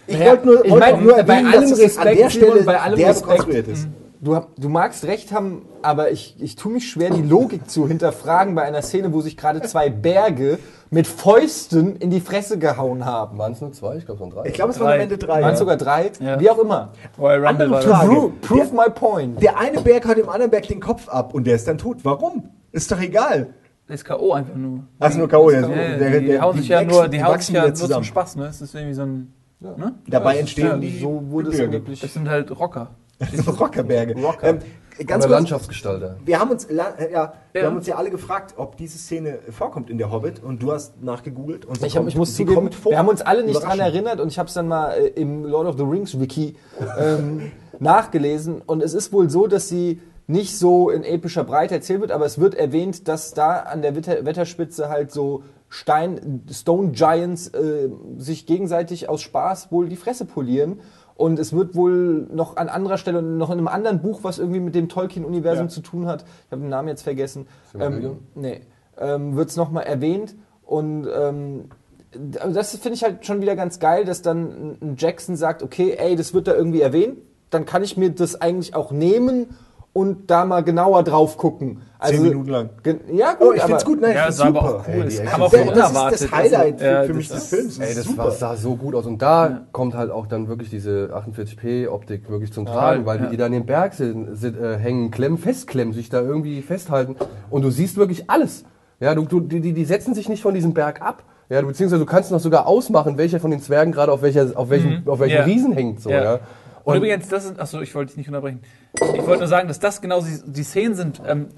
Ich Ja, wollte nur, ich mein, nur bei erwähnen, allem dass es an der Respekt, Stelle bei allem derbe Respekt. konstruiert ist. Du, du magst recht haben, aber ich, ich tue mich schwer, die Logik zu hinterfragen bei einer Szene, wo sich gerade zwei Berge mit Fäusten in die Fresse gehauen haben. Waren es nur zwei? Ich glaube, es waren drei. Ich glaube, es waren am Ende drei. Waren Ja. sogar drei, Ja. wie auch immer. Royal Rumble Andere das. Frage. Prove, prove my point. Der eine Berg hat dem anderen Berg den Kopf ab und der ist dann tot. Warum? Ist doch egal. Das ist K.O. einfach nur. Also nur K.O. Ja, der- die der- hauen die sich ja wachsen- nur, die die hauen sich ja nur zum. Spaß, ne? Es ist irgendwie so ein. Ne? Dabei entstehen Ja, die so wurde es angeblich. Das sind halt Rocker. (laughs) Rockerberge. Rocker. Ähm, ganz Oder kurz, Landschaftsgestalter. Wir haben uns, la- äh, ja, wir Ja. haben uns ja alle gefragt, ob diese Szene vorkommt in der Hobbit und du hast nachgegoogelt und sie Ich, hab, ich muss sie zugeben, kommt vor. wir haben uns alle nicht dran Überraschend. erinnert und ich habe es dann mal äh, im Lord of the Rings Wiki ähm, (laughs) nachgelesen und es ist wohl so, dass sie nicht so in epischer Breite erzählt wird, aber es wird erwähnt, dass da an der Wetter Wetterspitze halt so Stein, Stone Giants äh, sich gegenseitig aus Spaß wohl die Fresse polieren. Und es wird wohl noch an anderer Stelle, noch in einem anderen Buch, was irgendwie mit dem Tolkien-Universum Ja. zu tun hat, ich habe den Namen jetzt vergessen, ähm, nee, ähm, wird es nochmal erwähnt. Und ähm, also das finde ich halt schon wieder ganz geil, dass dann ein Jackson sagt, okay, ey, das wird da irgendwie erwähnt, dann kann ich mir das eigentlich auch nehmen und da mal genauer drauf gucken. Also, Minuten lang. Ja, gut, Oh, ich aber find's gut, nein, ich Ja, find's war aber super. auch cool. Ey, kam auch Das, das ist das Highlight Also, ja, für, für mich das des Films. Ey, ist das super. war, sah so gut aus. Und da kommt halt auch dann wirklich diese 48p-Optik wirklich zum Tragen, weil ja. die, da an dem Berg sind, sind, äh, hängen, klemmen, festklemmen, sich da irgendwie festhalten. Und du siehst wirklich alles. Ja, du, du, die, die die setzen sich nicht von diesem Berg ab. Ja, du, beziehungsweise du kannst noch sogar ausmachen, welcher von den Zwergen gerade auf, welcher, auf welchem, auf welchem Ja. Riesen hängt. So, Ja. ja. Und, übrigens, das ist, achso, ich wollte dich nicht unterbrechen. Ich wollte nur sagen, dass das genau die, die Szenen sind, ähm,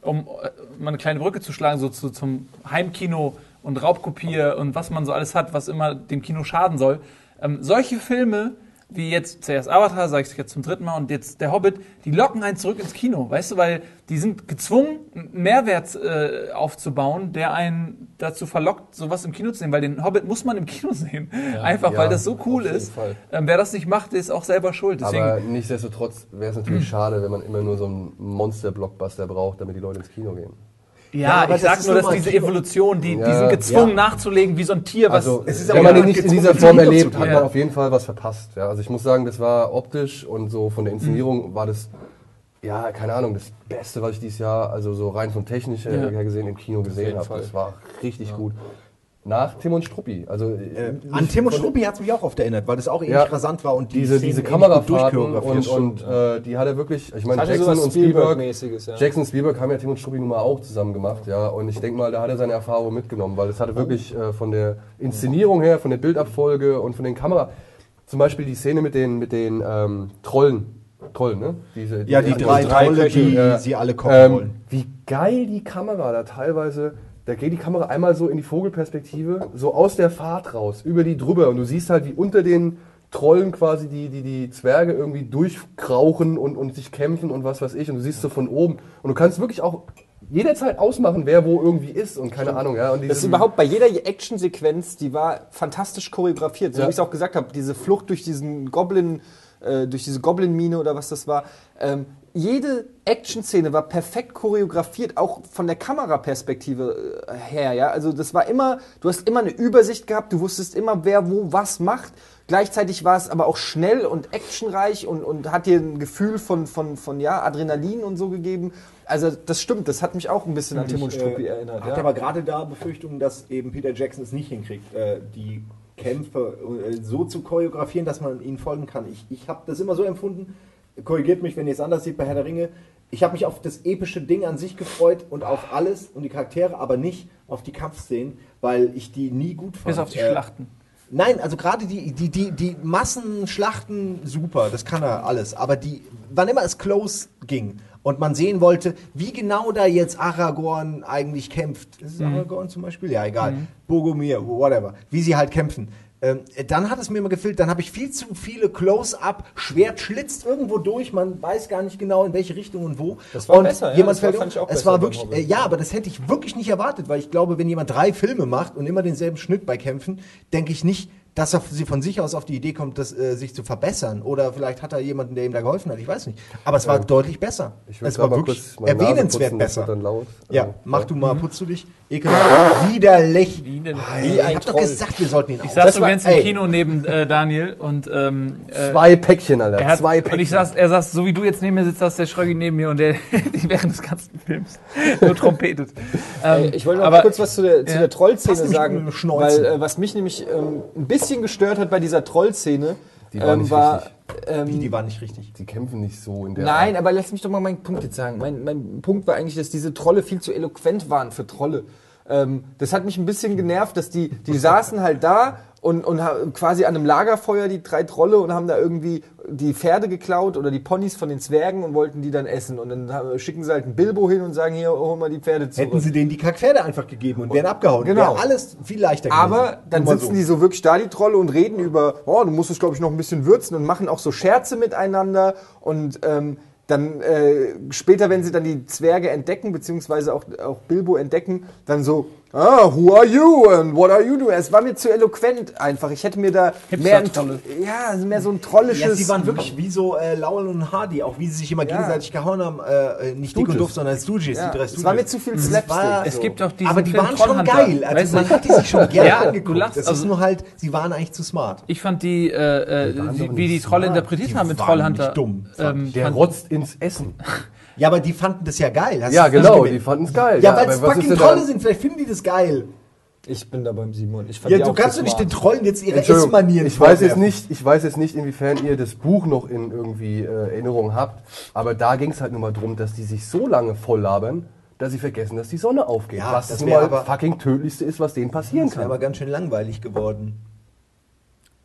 um äh, mal eine kleine Brücke zu schlagen, so zu, zum Heimkino und Raubkopier und was man so alles hat, was immer dem Kino schaden soll. Ähm, solche Filme, wie jetzt zuerst Avatar, sage ich jetzt zum dritten Mal, und jetzt der Hobbit, die locken einen zurück ins Kino, weißt du, weil die sind gezwungen, einen Mehrwert äh, aufzubauen, der einen dazu verlockt, sowas im Kino zu sehen, weil den Hobbit muss man im Kino (laughs) sehen. Einfach, Ja, weil das so cool ist. Ähm, wer das nicht macht, ist auch selber schuld. Deswegen, Aber nichtsdestotrotz wäre es natürlich schade, wenn man immer nur so einen Monster-Blockbuster braucht, damit die Leute ins Kino gehen. Ja, Ja, ich sag nur, dass diese. Evolution, die, die Ja. sind gezwungen Ja. nachzulegen wie so ein Tier, was. Also, es ist wenn man den nicht in dieser Form erlebt, hat man auf jeden Fall was verpasst. Ja, also ich muss sagen, das war optisch und so von der Inszenierung war das, ja, keine Ahnung, das Beste, was ich dieses Jahr, also so rein von technisch Ja. her gesehen, im Kino gesehen habe. Das war richtig gut. Nach Tim und Struppi. Also Äh, an Tim und Struppi hat es mich auch oft erinnert, weil das auch ähnlich Ja. rasant war und die diese, Szenen diese Kamerafahrten und, und äh, die hat er wirklich, ich meine, Jackson und Spielberg, Spielberg-mäßiges, ja. Jackson und Spielberg haben ja Tim und Struppi nun mal auch zusammen gemacht, ja, und ich denke mal, da hat er seine Erfahrung mitgenommen, weil es hatte wirklich äh, von der Inszenierung her, von der Bildabfolge und von den Kamera, zum Beispiel die Szene mit den, mit den ähm, Trollen, Trollen, ne? Diese, Ja, die drei drei Trolle, Köche, die äh, sie alle kochen ähm, wollen. Wie geil die Kamera da teilweise. Da geht die Kamera einmal so in die Vogelperspektive, so aus der Fahrt raus, über die drüber. Und du siehst halt, wie unter den Trollen quasi die, die, die Zwerge irgendwie durchkrauchen und, und sich kämpfen und was weiß ich. Und du siehst so von oben. Und du kannst wirklich auch jederzeit ausmachen, wer wo irgendwie ist und keine Ahnung. Ja. Und Das ist überhaupt bei jeder Actionsequenz, die war fantastisch choreografiert. So Ja. wie ich es auch gesagt habe, diese Flucht durch diesen Goblin, äh, durch diese Goblin-Mine oder was das war. Ähm, jede Action-Szene war perfekt choreografiert, auch von der Kameraperspektive äh, her. Ja? Also das war immer, du hast immer eine Übersicht gehabt, du wusstest immer, wer wo was macht. Gleichzeitig war es aber auch schnell und actionreich und, und hat dir ein Gefühl von, von, von ja, Adrenalin und so gegeben. Also das stimmt, das hat mich auch ein bisschen an Tim und Struppi äh, erinnert. Hat Ja. aber gerade da Befürchtungen, dass eben Peter Jackson es nicht hinkriegt, äh, die Kämpfe äh, so zu choreografieren, dass man ihnen folgen kann. Ich, ich habe das immer so empfunden, korrigiert mich, wenn ihr es anders seht bei Herr der Ringe, ich habe mich auf das epische Ding an sich gefreut und auf alles und die Charaktere, aber nicht auf die Kampfszenen, weil ich die nie gut fand. Bis auf die Äh, Schlachten. Nein, also gerade die, die, die, die Massenschlachten, super, das kann er alles. Aber die, wann immer es close ging und man sehen wollte, wie genau da jetzt Aragorn eigentlich kämpft. Ist es Aragorn zum Beispiel? Ja, egal. Bogomir, whatever. Wie sie halt kämpfen. Ähm, dann hat es mir immer gefehlt, dann habe ich viel zu viele Close-Up, Schwert schlitzt irgendwo durch, man weiß gar nicht genau in welche Richtung und wo. Das war und besser, ja, jemand das war- fällt ich um. auch Es war wirklich, äh, ja, aber das hätte ich wirklich nicht erwartet, weil ich glaube, wenn jemand drei Filme macht und immer denselben Schnitt bei Kämpfen, denke ich nicht, dass er sie von sich aus auf die Idee kommt, das, äh, sich zu verbessern. Oder vielleicht hat er jemanden, der ihm da geholfen hat. Ich weiß nicht. Aber es war deutlich besser. Es war wirklich erwähnenswert putzen, besser. Dann laut. Ja, Also, mach du mal, putzt du dich. Ekelhaft. Widerlich. Wie denn? Wie ein ich hab doch Troll. gesagt, wir sollten ihn Ich saß übrigens im. Kino neben äh, Daniel und ähm, äh, Zwei Päckchen, Alter. er hat, zwei und Päckchen. ich saß, er saß, so wie du jetzt neben mir sitzt, saß der Schröggi neben mir und der (laughs) während des ganzen Films nur trompetet. Ähm, Ich wollte noch aber- mal kurz was zu der, zu Ja. der Trollszene sagen, weil äh, was mich nämlich ähm, ein bisschen gestört hat bei dieser Trollszene, Die war ähm, nicht war richtig. ähm, Wie, die war nicht richtig. die kämpfen nicht so in der Nein, Art. aber lass mich doch mal meinen Punkt jetzt sagen. Mein, mein Punkt war eigentlich, dass diese Trolle viel zu eloquent waren für Trolle. Ähm, das hat mich ein bisschen genervt, dass die, die (laughs) saßen halt da und, und quasi an einem Lagerfeuer, die drei Trolle, und haben da irgendwie die Pferde geklaut oder die Ponys von den Zwergen und wollten die dann essen. Und dann schicken sie halt einen Bilbo hin und sagen, hier, hol mal die Pferde zurück. Hätten sie denen die Kackpferde einfach gegeben und wären abgehauen. Genau. Wäre alles viel leichter Aber dann sitzen die so wirklich da, die Trolle, und reden über, oh, du musst es, glaube ich, noch ein bisschen würzen und machen auch so Scherze miteinander. Und ähm, dann äh, später, wenn sie dann die Zwerge entdecken, beziehungsweise auch, auch Bilbo entdecken, dann so, ah, who are you and what are you doing? Es war mir zu eloquent einfach. Ich hätte mir da mehr, ein, ja, mehr so ein trollisches... Ja, sie waren wirklich wie so äh, Laurel und Hardy, auch wie sie sich immer Ja. gegenseitig gehauen haben. Äh, äh, nicht dick und doof, sondern Stooges, ja, die drei es Stooges. war mir zu viel Es Slapstick. war- es so. gibt doch diesen aber die Film waren schon geil. Also Weißt du, man hat die sich schon (laughs) gerne Ja, du angeguckt. das ist also- nur halt, sie waren eigentlich zu smart. Ich fand die, äh, äh, waren wie, die Trolle smart. interpretiert Die haben mit Trollhunter. nicht dumm, ähm, Der rotzt ins Essen. (laughs) Ja, aber die fanden das ja geil. Hast Ja, genau, die fanden es geil. Ja, weil aber es fucking Trolle sind. Vielleicht finden die das geil. Ich bin da beim Simon. Ich fand Ja, du auch kannst doch nicht den. Trollen jetzt ihre Essmanieren ich weiß jetzt nicht, ich weiß jetzt nicht, inwiefern ihr das Buch noch in irgendwie äh, Erinnerung habt, aber da ging es halt nur mal drum, dass die sich so lange voll labern, dass sie vergessen, dass die Sonne aufgeht. Ja, was das nun mal aber- fucking tödlichste ist, was denen passieren Das wäre kann. aber ganz schön langweilig geworden.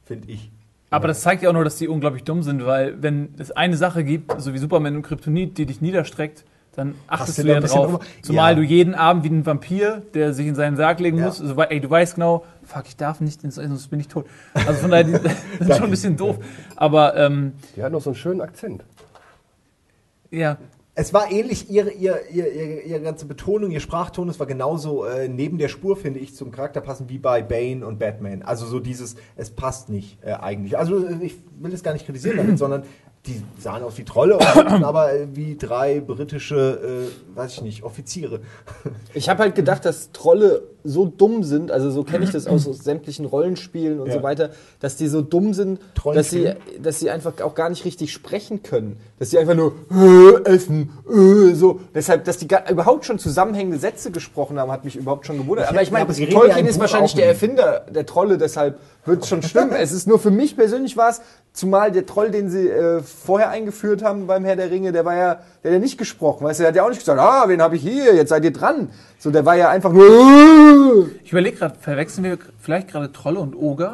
Finde ich. Aber das zeigt ja auch nur, dass die unglaublich dumm sind, weil wenn es eine Sache gibt, so wie Superman und Kryptonit, die dich niederstreckt, dann achtest du ja drauf. drüber? Zumal Ja. du jeden Abend wie ein Vampir, der sich in seinen Sarg legen Ja. muss, so, wei- ey, du weißt genau, fuck, ich darf nicht, ins, sonst bin ich tot. Also von daher, die, (laughs) ist schon ein bisschen doof. Aber ähm, Die hat noch so einen schönen Akzent. ja, Es war ähnlich, ihre, ihr, ihr, ihr, ihre ganze Betonung, ihr Sprachton, es war genauso äh, neben der Spur, finde ich, zum Charakter passend wie bei Bane und Batman. Also so dieses, es passt nicht äh, eigentlich. Also äh, ich will das gar nicht kritisieren damit, (clears throat) sondern die sahen aus wie Trolle, (coughs) aber wie drei britische, äh, weiß ich nicht, Offiziere. (laughs) Ich habe halt gedacht, dass Trolle so dumm sind, also so kenne ich das aus, aus (coughs) sämtlichen Rollenspielen und Ja. so weiter, dass die so dumm sind, dass sie, dass sie einfach auch gar nicht richtig sprechen können. Dass sie einfach nur äh, essen, äh, so. Deshalb, dass die gar, überhaupt schon zusammenhängende Sätze gesprochen haben, hat mich überhaupt schon gewundert. Aber ich meine, Tolkien ist wahrscheinlich der. Erfinder der Trolle, deshalb wird es schon stimmen. (laughs) es ist nur für mich persönlich war es, zumal der Troll, den sie äh, vorher eingeführt haben beim Herr der Ringe, der war ja, der hat ja nicht gesprochen, weißt du, der hat ja auch nicht gesagt, ah, wen habe ich hier, jetzt seid ihr dran. So, der war ja einfach nur, ich überlege gerade, verwechseln wir vielleicht gerade Trolle und Oger?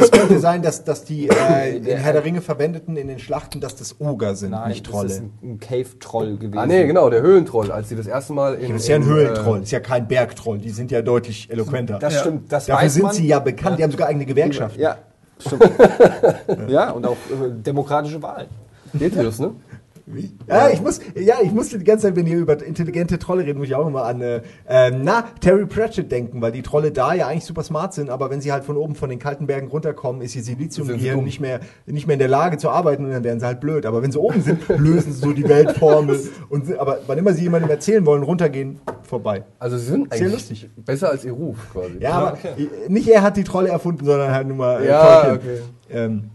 Es könnte sein, dass, dass die äh, (laughs) in Herr der Ringe verwendeten in den Schlachten, dass das Oger sind, nicht Trolle. Das ist ein, ein Cave-Troll gewesen. Ah nee, genau, der Höhlentroll, als sie das erste Mal in... Das ist ja ein in, Höhlentroll, Äh, ist ja kein Bergtroll. Die sind ja deutlich eloquenter. Das stimmt, das Dafür weiß sind man. sie ja bekannt. Die haben sogar eigene Gewerkschaften. Ja, stimmt. (laughs) ja, und auch äh, demokratische Wahlen. Detrius, ne? Ja, ich muss, ja, ich musste die ganze Zeit, wenn ihr über intelligente Trolle reden, muss ich auch immer an, äh, ähm, na, Terry Pratchett denken, weil die Trolle da ja eigentlich super smart sind, aber wenn sie halt von oben von den kalten Bergen runterkommen, ist ihr Siliziumgehirn nicht mehr, nicht mehr in der Lage zu arbeiten und dann werden sie halt blöd. Aber wenn sie oben sind, (laughs) lösen sie so die Weltformel und, aber wann immer sie jemandem erzählen wollen, runtergehen, vorbei. Also sie sind Sehr eigentlich lustig. besser als ihr Ruf quasi. Ja, aber nicht er hat die Trolle erfunden, sondern halt nur mal äh, Ja, Tolkien. okay. Ähm,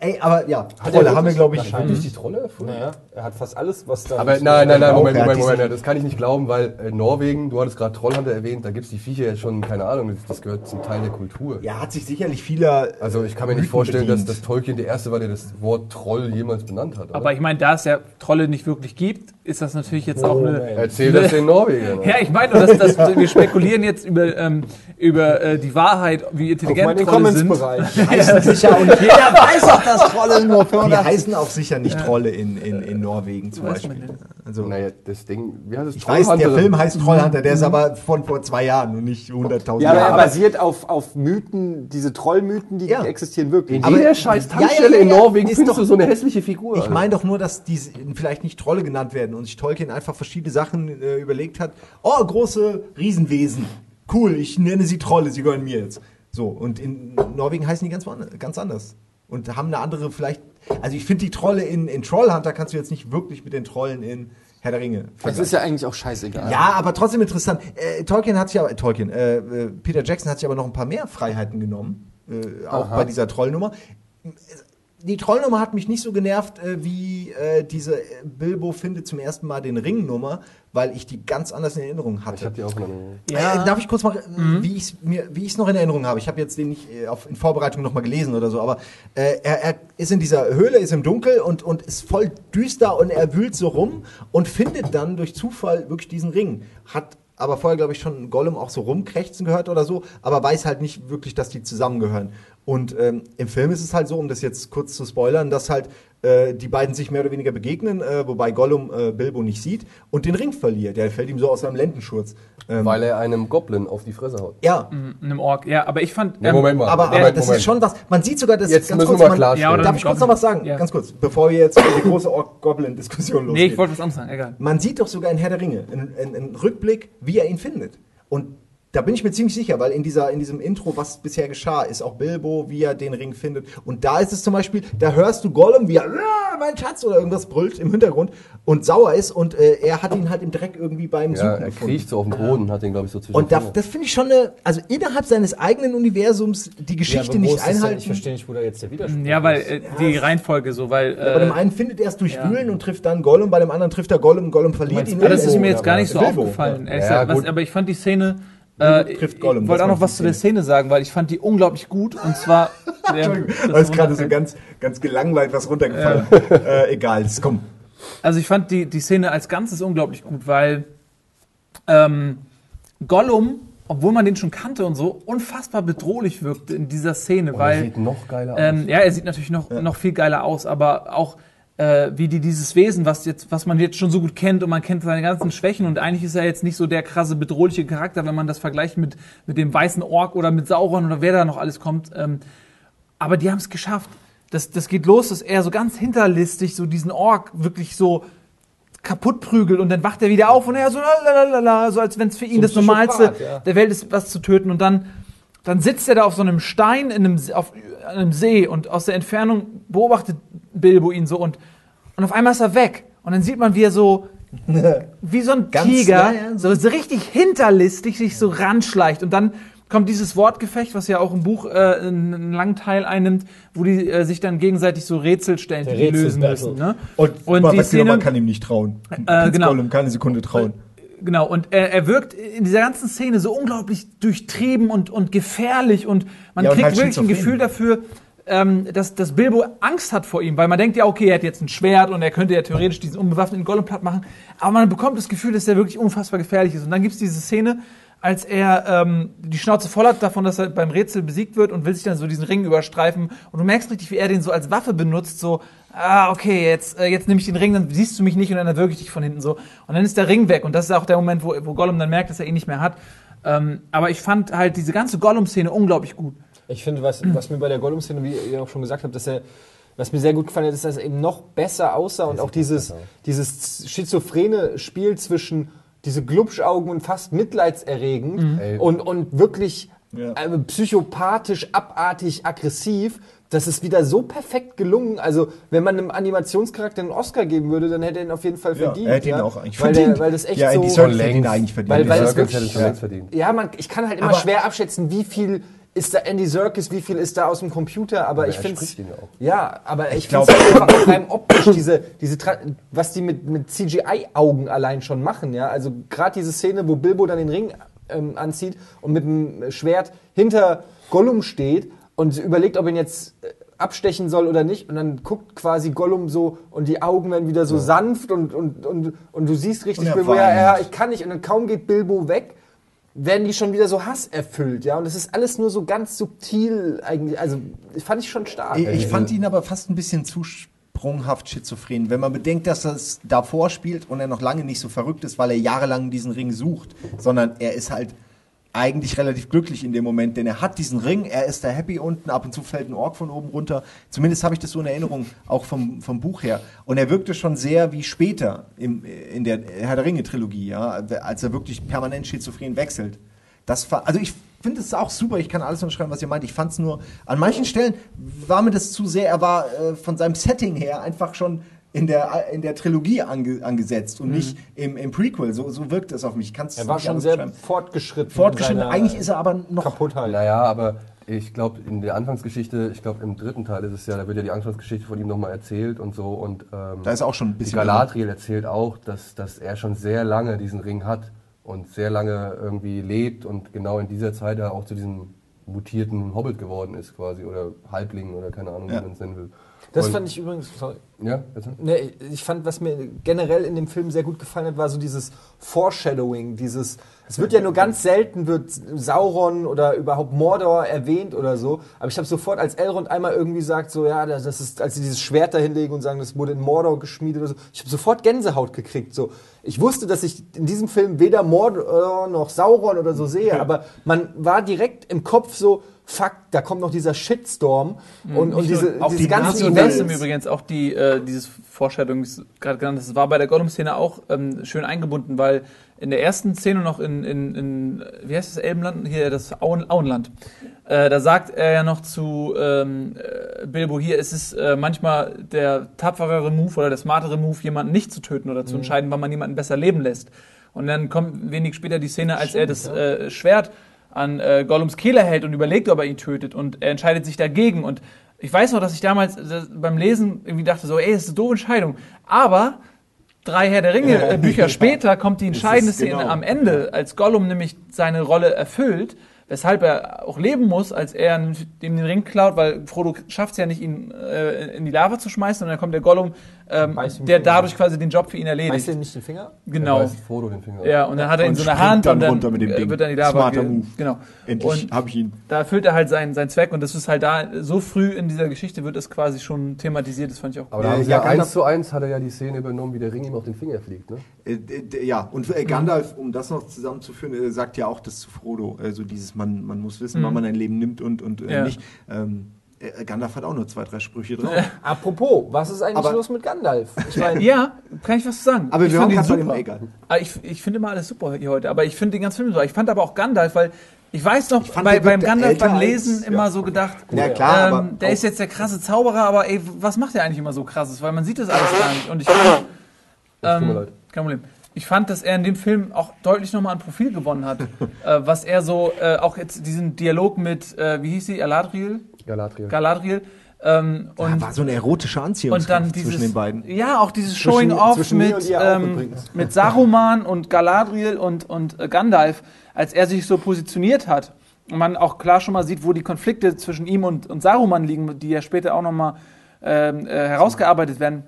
ey, aber ja, er Trolle haben wir, glaube ich. Wirklich die Trolle erfunden? Naja, er hat fast alles, was da. Aber nein, nein, nein, Moment, hat Moment, Moment, das kann ich nicht glauben, weil äh, Norwegen, du hattest gerade Trollhunter erwähnt, da gibt es die Viecher jetzt schon, keine Ahnung, das, das gehört zum Teil der Kultur. Ja, hat sich sicherlich vieler. Also ich kann mir nicht vorstellen, dass, bedient. dass Tolkien der Erste war, der das Wort Troll jemals benannt hat. Oder? Aber ich meine, da es ja Trolle nicht wirklich gibt, ist das natürlich jetzt auch eine. Erzähl das den Norwegern. (laughs) Ja, ich meine, nur, dass, dass wir spekulieren jetzt über, ähm, über äh, die Wahrheit, wie intelligent Trolle sind. Heißen (laughs) sicher und Jeder weiß auch, dass Trolle nur die 85 heißen auch sicher nicht Trolle in, in, in Norwegen zum Beispiel. Also, Naja, das Ding, wie heißt es? ich weiß, der? Film heißt Trollhunter, der ist aber von vor zwei Jahren und nicht 100.000 Ja, aber er basiert auf, auf Mythen, diese Trollmythen, die Ja. existieren wirklich. In Aber- jeder scheiß Ja, ja, Tankstelle ja, in Norwegen ist findest doch- du so eine hässliche Figur. Ich meine doch nur, dass die vielleicht nicht Trolle genannt werden und sich Tolkien einfach verschiedene Sachen äh, überlegt hat. Oh, große Riesenwesen. Cool, ich nenne sie Trolle, sie gehören mir jetzt. So, und in Norwegen heißen die ganz, ganz anders. Und haben eine andere, vielleicht. Also, ich finde die Trolle in, in Trollhunter kannst du jetzt nicht wirklich mit den Trollen in Herr der Ringe Das ist ja eigentlich auch scheißegal. ja, aber trotzdem interessant. Äh, Tolkien hat sich aber, Tolkien, äh, äh, Peter Jackson hat sich aber noch ein paar mehr Freiheiten genommen, äh, auch bei dieser Trollnummer. Die Trollnummer hat mich nicht so genervt, äh, wie äh, diese äh, Bilbo findet zum ersten Mal den Ringnummer, weil ich die ganz anders in Erinnerung hatte. Ich hab die auch in Erinnerung. Äh, darf ich kurz mal, äh, wie ich es noch in Erinnerung habe? Ich habe jetzt den nicht äh, auf, in Vorbereitung noch mal gelesen oder so, aber äh, er, er ist in dieser Höhle, ist im Dunkel und, und ist voll düster und er wühlt so rum und findet dann durch Zufall wirklich diesen Ring. Hat aber vorher, glaube ich, schon Gollum auch so rumkrächzen gehört oder so, aber weiß halt nicht wirklich, dass die zusammengehören. Und ähm, im Film ist es halt so, um das jetzt kurz zu spoilern, dass halt äh, die beiden sich mehr oder weniger begegnen, äh, wobei Gollum äh, Bilbo nicht sieht und den Ring verliert. Der fällt ihm so aus seinem Lendenschurz. Ähm, Weil er einem Goblin auf die Fresse haut. ja, einem Ork. Ja, aber ich fand. Nee, ähm, Moment mal. aber, Moment, aber das Moment. ist schon was. Man sieht sogar das. Jetzt ganz müssen kurz, wir mal man- klarstellen. Ja, Darf ich kurz noch was sagen? Ja. Ganz kurz, bevor wir jetzt die große Ork-Goblin-Diskussion losgeht. Nee, ich wollte was anderes sagen, egal. Man sieht doch sogar in Herr der Ringe einen, einen, einen Rückblick, wie er ihn findet. Und da bin ich mir ziemlich sicher, weil in, dieser, in diesem Intro, was bisher geschah, ist auch Bilbo, wie er den Ring findet. Und da ist es zum Beispiel, da hörst du Gollum, wie er, "Ah, mein Schatz oder irgendwas brüllt im Hintergrund und sauer ist und äh, er hat ihn halt im Dreck irgendwie beim Ja, Suchen er gefunden. kriecht so auf den Boden und hat den, glaube ich, so zwischen Und da, das finde ich schon eine, also innerhalb seines eigenen Universums die Geschichte nicht einhalten. Ich verstehe nicht, wo da jetzt der Widerspruch Ja, weil äh, die Reihenfolge so, weil. Ja, bei dem Äh, einen findet er es durch ja. Wühlen und trifft dann Gollum, bei dem anderen trifft er Gollum, Gollum verliert meinst ihn. aber das ist mir jetzt Ja, gar nicht so Bilbo. aufgefallen. Ja, gesagt. was, aber ich fand die Szene. Äh, trifft Gollum, ich wollte auch noch was zu der Szene sagen, weil ich fand die unglaublich gut. Und zwar. (laughs) Entschuldigung, das da ist gerade so ganz, ganz gelangweilt was runtergefallen. Äh, egal, das kommt. Also ich fand die, die Szene als Ganzes unglaublich gut, weil ähm, Gollum, obwohl man den schon kannte und so, unfassbar bedrohlich wirkte in dieser Szene, Oh, der weil sieht noch geiler aus. ähm, ja, er sieht natürlich noch, noch viel geiler aus, aber auch äh, wie die dieses Wesen, was jetzt, was man jetzt schon so gut kennt und man kennt seine ganzen Schwächen und eigentlich ist er jetzt nicht so der krasse bedrohliche Charakter, wenn man das vergleicht mit mit dem weißen Ork oder mit Sauron oder wer da noch alles kommt. Ähm, aber die haben es geschafft. Das, das geht los, dass er so ganz hinterlistig so diesen Ork wirklich so kaputt prügelt und dann wacht er wieder auf und er so lalalala, so als wenn es für ihn So das Normalste Psychopath, ja. der Welt ist, was zu töten und dann dann sitzt er da auf so einem Stein in einem, See- auf einem See und aus der Entfernung beobachtet Bilbo ihn so und und auf einmal ist er weg und dann sieht man wie er so (laughs) wie so ein Ganz- Tiger ja, so, so richtig hinterlistig sich so ranschleicht und dann kommt dieses Wortgefecht, was ja auch im Buch äh, einen, langen Teil einnimmt, wo die äh, sich dann gegenseitig so Rätsel stellen, die Der die lösen Rätselbattle. müssen. Ne? Und, Und man die Szene- man kann ihm nicht trauen. Äh, genau. Gollum keine Sekunde trauen. Genau, und er, er wirkt in dieser ganzen Szene so unglaublich durchtrieben und, und gefährlich und man Ja, und kriegt halt wirklich ein. Gefühl dafür, ähm, dass, dass Bilbo Angst hat vor ihm, weil man denkt ja, okay, er hat jetzt ein Schwert und er könnte ja theoretisch diesen unbewaffneten Gollum platt machen, aber man bekommt das Gefühl, dass er wirklich unfassbar gefährlich ist. Und dann gibt's diese Szene, als er ähm, die Schnauze voll hat davon, dass er beim Rätsel besiegt wird und will sich dann so diesen Ring überstreifen und du merkst richtig, wie er den so als Waffe benutzt, so, ah, okay, jetzt, äh, jetzt nehme ich den Ring, dann siehst du mich nicht und dann erwürge ich dich von hinten so. Und dann ist der Ring weg und das ist auch der Moment, wo, wo Gollum dann merkt, dass er ihn nicht mehr hat. Ähm, aber ich fand halt diese ganze Gollum-Szene unglaublich gut. Ich finde, was, was mir bei der Gollum-Szene, wie ihr auch schon gesagt habt, dass er, was mir sehr gut gefallen hat, ist, dass er eben noch besser aussah und auch dieses, dieses schizophrene Spiel zwischen diese Glubschaugen und fast mitleidserregend Ey. und, und wirklich Ja. äh, psychopathisch, abartig, aggressiv. Das ist wieder so perfekt gelungen. Also, wenn man einem Animationscharakter einen Oscar geben würde, dann hätte er ihn auf jeden Fall Ja, verdient. er hätte ihn ja. auch eigentlich weil verdient. Der, weil das echt ja, so. Längst. eigentlich verdient. Weil- weil ja. Circus wirklich- längst verdient. Ja, man, ich kann halt immer Aber- schwer abschätzen, wie viel ist da Andy Serkis, wie viel ist da aus dem Computer, aber, Aber ich finde ja. Ja, aber ich, Ich finde glaub- es einfach rein optisch, diese, diese Tra was die mit, mit CGI-Augen allein schon machen, ja. Also gerade diese Szene, wo Bilbo dann den Ring ähm, anzieht und mit dem Schwert hinter Gollum steht und überlegt, ob er ihn jetzt äh, abstechen soll oder nicht. Und dann guckt quasi Gollum so und die Augen werden wieder so sanft und, und, und, und du siehst richtig, Bilbo, ja, ja, ich kann nicht. Und dann kaum geht Bilbo weg, werden die schon wieder so hasserfüllt, ja. Und es ist alles nur so ganz subtil eigentlich. Also, fand ich schon stark. Ich, ich fand ihn aber fast ein bisschen zu sprunghaft schizophren. Wenn man bedenkt, dass das davor spielt und er noch lange nicht so verrückt ist, weil er jahrelang diesen Ring sucht, sondern er ist halt eigentlich relativ glücklich in dem Moment, denn er hat diesen Ring, er ist da happy unten, ab und zu fällt ein Ork von oben runter. Zumindest habe ich das so in Erinnerung, auch vom, vom Buch her. Und er wirkte schon sehr wie später im, in der Herr der Ringe-Trilogie, ja, als er wirklich permanent schizophren wechselt. Das war, also ich finde es auch super, ich kann alles unterschreiben, was ihr meint. Ich fand es nur, an manchen Stellen war mir das zu sehr, er war äh, von seinem Setting her einfach schon in der, in der Trilogie ange, angesetzt und nicht im, im Prequel. So, so wirkt es auf mich. Ich kann's er war schon sehr fortgeschritten. fortgeschritten. Eigentlich ist er aber noch Kaputtheit. Naja, aber ich glaube, in der Anfangsgeschichte, ich glaube, im dritten Teil ist es ja, da wird ja die Anfangsgeschichte von ihm nochmal erzählt und so. Und ähm, Da ist auch schon ein bisschen- Galadriel erzählt auch, dass, dass er schon sehr lange diesen Ring hat und sehr lange irgendwie lebt und genau in dieser Zeit er auch zu diesem mutierten Hobbit geworden ist quasi oder Halbling oder keine Ahnung, Ja. wie man es nennen will. Das und, fand ich übrigens, sorry. Ja, bitte? Ne, ich fand, was mir generell in dem Film sehr gut gefallen hat, war so dieses Foreshadowing, dieses, es wird ja nur ganz selten, wird Sauron oder überhaupt Mordor erwähnt oder so, aber ich habe sofort, als Elrond einmal irgendwie sagt, so, ja, das das ist, als sie dieses Schwert da hinlegen und sagen, das wurde in Mordor geschmiedet oder so, ich habe sofort Gänsehaut gekriegt, so. Ich wusste, dass ich in diesem Film weder Mordor noch Sauron oder so sehe, aber man war direkt im Kopf so, fuck, da kommt noch dieser Shitstorm und, und nur- diese, diese die ganzen Nazi- Und Events. das im übrigens auch die, äh, dieses Vorstellung, gerade genannt, das war bei der Gollum-Szene auch ähm, schön eingebunden, weil in der ersten Szene noch in, in, in wie heißt das Elbenland? Hier, das Auen, Auenland. Äh, da sagt er ja noch zu ähm, äh, Bilbo hier, es ist äh, manchmal der tapferere Move oder der smartere Move, jemanden nicht zu töten oder zu entscheiden, wann man jemanden besser leben lässt. Und dann kommt wenig später die Szene, als er das äh, Schwert an äh, Gollums Kehle hält und überlegt, ob er ihn tötet. Und er entscheidet sich dagegen. Und ich weiß noch, dass ich damals äh, beim Lesen irgendwie dachte, so, ey, das ist eine doofe Entscheidung. Aber drei Herr der Ringe äh, Bücher (laughs) später kommt die entscheidende ist genau. Szene am Ende, als Gollum nämlich seine Rolle erfüllt, weshalb er auch leben muss, als er dem den Ring klaut, weil Frodo schafft es ja nicht, ihn äh, in die Lava zu schmeißen, und dann kommt der Gollum, ähm, der dadurch quasi den Job für ihn Weißt erledigt. du nicht den Finger? Genau. Er Frodo den Finger. Ja, und dann hat er ihn so springt Hand dann und dann runter mit dem äh, Ding. wird dann die Lava. Smarter Move. Genau. Endlich habe ich ihn. da erfüllt er halt seinen, seinen Zweck und das ist halt da, so früh in dieser Geschichte wird es quasi schon thematisiert, das fand ich auch Aber da Ja, haben sie ja, ja eins zu eins hat er ja die Szene übernommen, wie der Ring ihm auf den Finger fliegt. Ne? Äh, ja, und äh, Gandalf, um das noch zusammenzuführen, äh, sagt ja auch das zu Frodo. Also dieses, man, man muss wissen, wann man ein Leben nimmt und, und äh, Ja. nicht. Ähm, äh, Gandalf hat auch nur zwei, drei Sprüche drauf. Apropos, was ist eigentlich Aber- los mit Gandalf? Ich (laughs) meine, Ja, kann ich was zu sagen. Aber ich wir fand waren ihn super. Egal. Ah, Ich, ich finde immer alles super hier heute, aber ich finde den ganzen Film super. Ich fand aber auch Gandalf, weil ich weiß noch, fand, bei, beim Gandalf beim Lesen als- immer ja. so gedacht, Ja, klar, ähm, aber der ist jetzt der krasse Zauberer, aber ey, was macht der eigentlich immer so krasses? Weil man sieht das alles gar nicht. Und ich ähm, leid. kein Problem. Ich fand, dass er in dem Film auch deutlich nochmal ein Profil gewonnen hat. (laughs) äh, was er so, äh, auch jetzt diesen Dialog mit, äh, wie hieß sie, Galadriel? Galadriel. Galadriel. Ähm, Da und war so eine erotische und dann Anziehungskraft dieses, zwischen den beiden. Ja, auch dieses Zwischen- Showing Off zwischen mit, ähm, mit Saruman und Galadriel und, und äh, Gandalf, als er sich so positioniert hat. Und man auch klar schon mal sieht, wo die Konflikte zwischen ihm und, und Saruman liegen, die ja später auch nochmal ähm, äh, herausgearbeitet werden.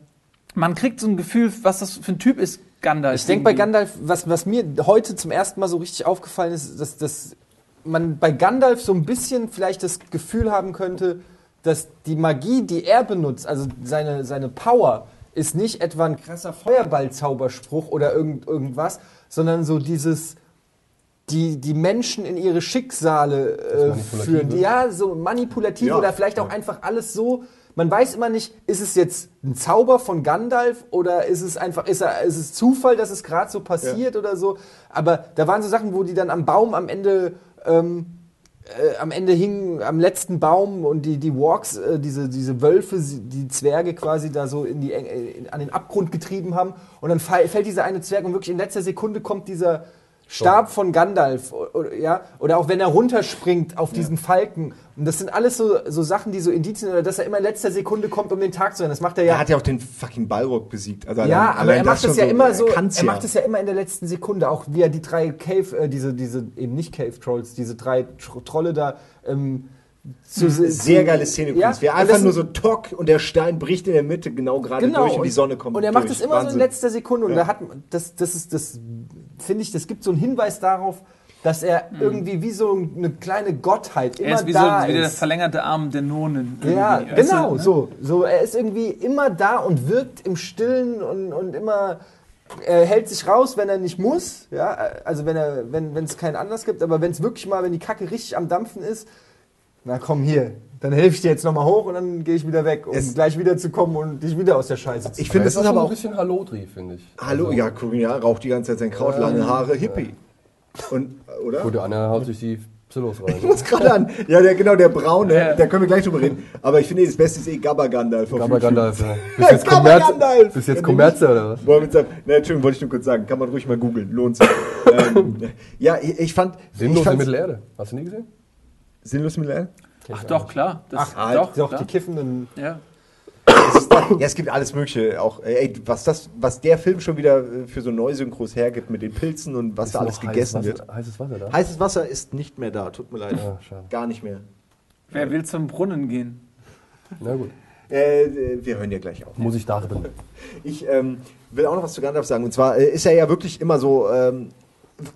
Man kriegt so ein Gefühl, was das für ein Typ ist, Gandalf. Ich denke bei. Gandalf, was, was mir heute zum ersten Mal so richtig aufgefallen ist, dass, dass man bei Gandalf so ein bisschen vielleicht das Gefühl haben könnte, dass die Magie, die er benutzt, also seine, seine Power, ist nicht etwa ein krasser Feuerball-Zauberspruch oder irgend, irgendwas, sondern so dieses, die, die Menschen in ihre Schicksale äh, führen. Die, ja, so manipulativ Ja. oder vielleicht auch einfach alles so. Man weiß immer nicht, ist es jetzt ein Zauber von Gandalf oder ist es einfach, ist, er, ist es Zufall, dass es gerade so passiert oder so. Aber da waren so Sachen, wo die dann am Baum am Ende ähm, äh, am Ende hingen am letzten Baum und die, die Walks, äh, diese, diese Wölfe, die Zwerge quasi da so in die, äh, in, an den Abgrund getrieben haben. Und dann fall, fällt dieser eine Zwerg und wirklich in letzter Sekunde kommt dieser Stab von Gandalf. Ja? Oder auch wenn er runterspringt auf diesen Falken. Und das sind alles so, so Sachen, die so Indizien, oder dass er immer in letzter Sekunde kommt, um den Tag zu rennen. Das macht er ja. Er hat ja auch den fucking Ballrock besiegt. Also Ja, allein- aber allein er macht schon es ja immer so, er ja. macht es ja immer in der letzten Sekunde, auch wie er die drei Cave, äh, diese, diese, eben nicht Cave Trolls, diese drei Tr Trolle da, ähm, zu, Sehr geile Szene. Ja, übrigens. Wir und einfach das nur so tock und der Stein bricht in der Mitte genau gerade genau, durch und die Sonne kommt Und er macht durch. es immer so in Wahnsinn. letzter Sekunde und Ja. da hat, das, das ist, das finde ich, das gibt so einen Hinweis darauf, dass er irgendwie wie so eine kleine Gottheit immer Er ist wie, so, da wie der ist. verlängerte Arm der Nonen. Ja, genau, du, ne? so, so. Er ist irgendwie immer da und wirkt im Stillen und, und immer. Er hält sich raus, wenn er nicht muss, ja, also wenn er, wenn wenn es keinen Anlass gibt, aber wenn es wirklich mal, wenn die Kacke richtig am Dampfen ist, na komm hier, dann helfe ich dir jetzt nochmal hoch und dann gehe ich wieder weg, um Es- gleich wieder zu kommen und dich wieder aus der Scheiße zu Ich finde, das ist aber ein auch. bisschen Hallodri, finde ich. Hallo, Also, ja, guck, ja, raucht die ganze Zeit sein Kraut, lange Haare, Hippie. Und, oder? Gut, der andere haut sich die Psyllos rein. Ich muss gerade an. Ja, der, genau, der Braune, Ja. da können wir gleich drüber reden. Aber ich finde, das Beste ist eh Gabba Gandalf. Gabba. Gandalf, ja. (laughs) Bist jetzt Gabba Kommerz, Gandalf! bist jetzt Wenn Kommerze oder was? Wollen wir Entschuldigung, wollte ich nur kurz sagen. Kann man ruhig mal googeln. Lohnt sich. (laughs) ähm, ja, ich, ich fand. ich Sinnlos in fand's- Mittelerde. Hast du nie gesehen? Sinnlos in Mittelerde? Ach doch, klar. Das, Ach, doch, doch, klar. die kiffenden. Ja. Das ist da, ja, es gibt alles Mögliche. Auch, ey, was, das, was der Film schon wieder äh, für so Neusynchros hergibt mit den Pilzen und was Ist da alles gegessen heißes wird. Wasser, Heißes Wasser da? Heißes Wasser ist nicht mehr da, tut mir leid. Ja, schade. Gar nicht mehr. Wer will zum Brunnen gehen? Na gut. Äh, äh, wir hören ja gleich auf. Muss ich da drin. Ich ähm, will auch noch was zu Gandalf sagen. Und zwar äh, ist er ja wirklich immer so, ähm,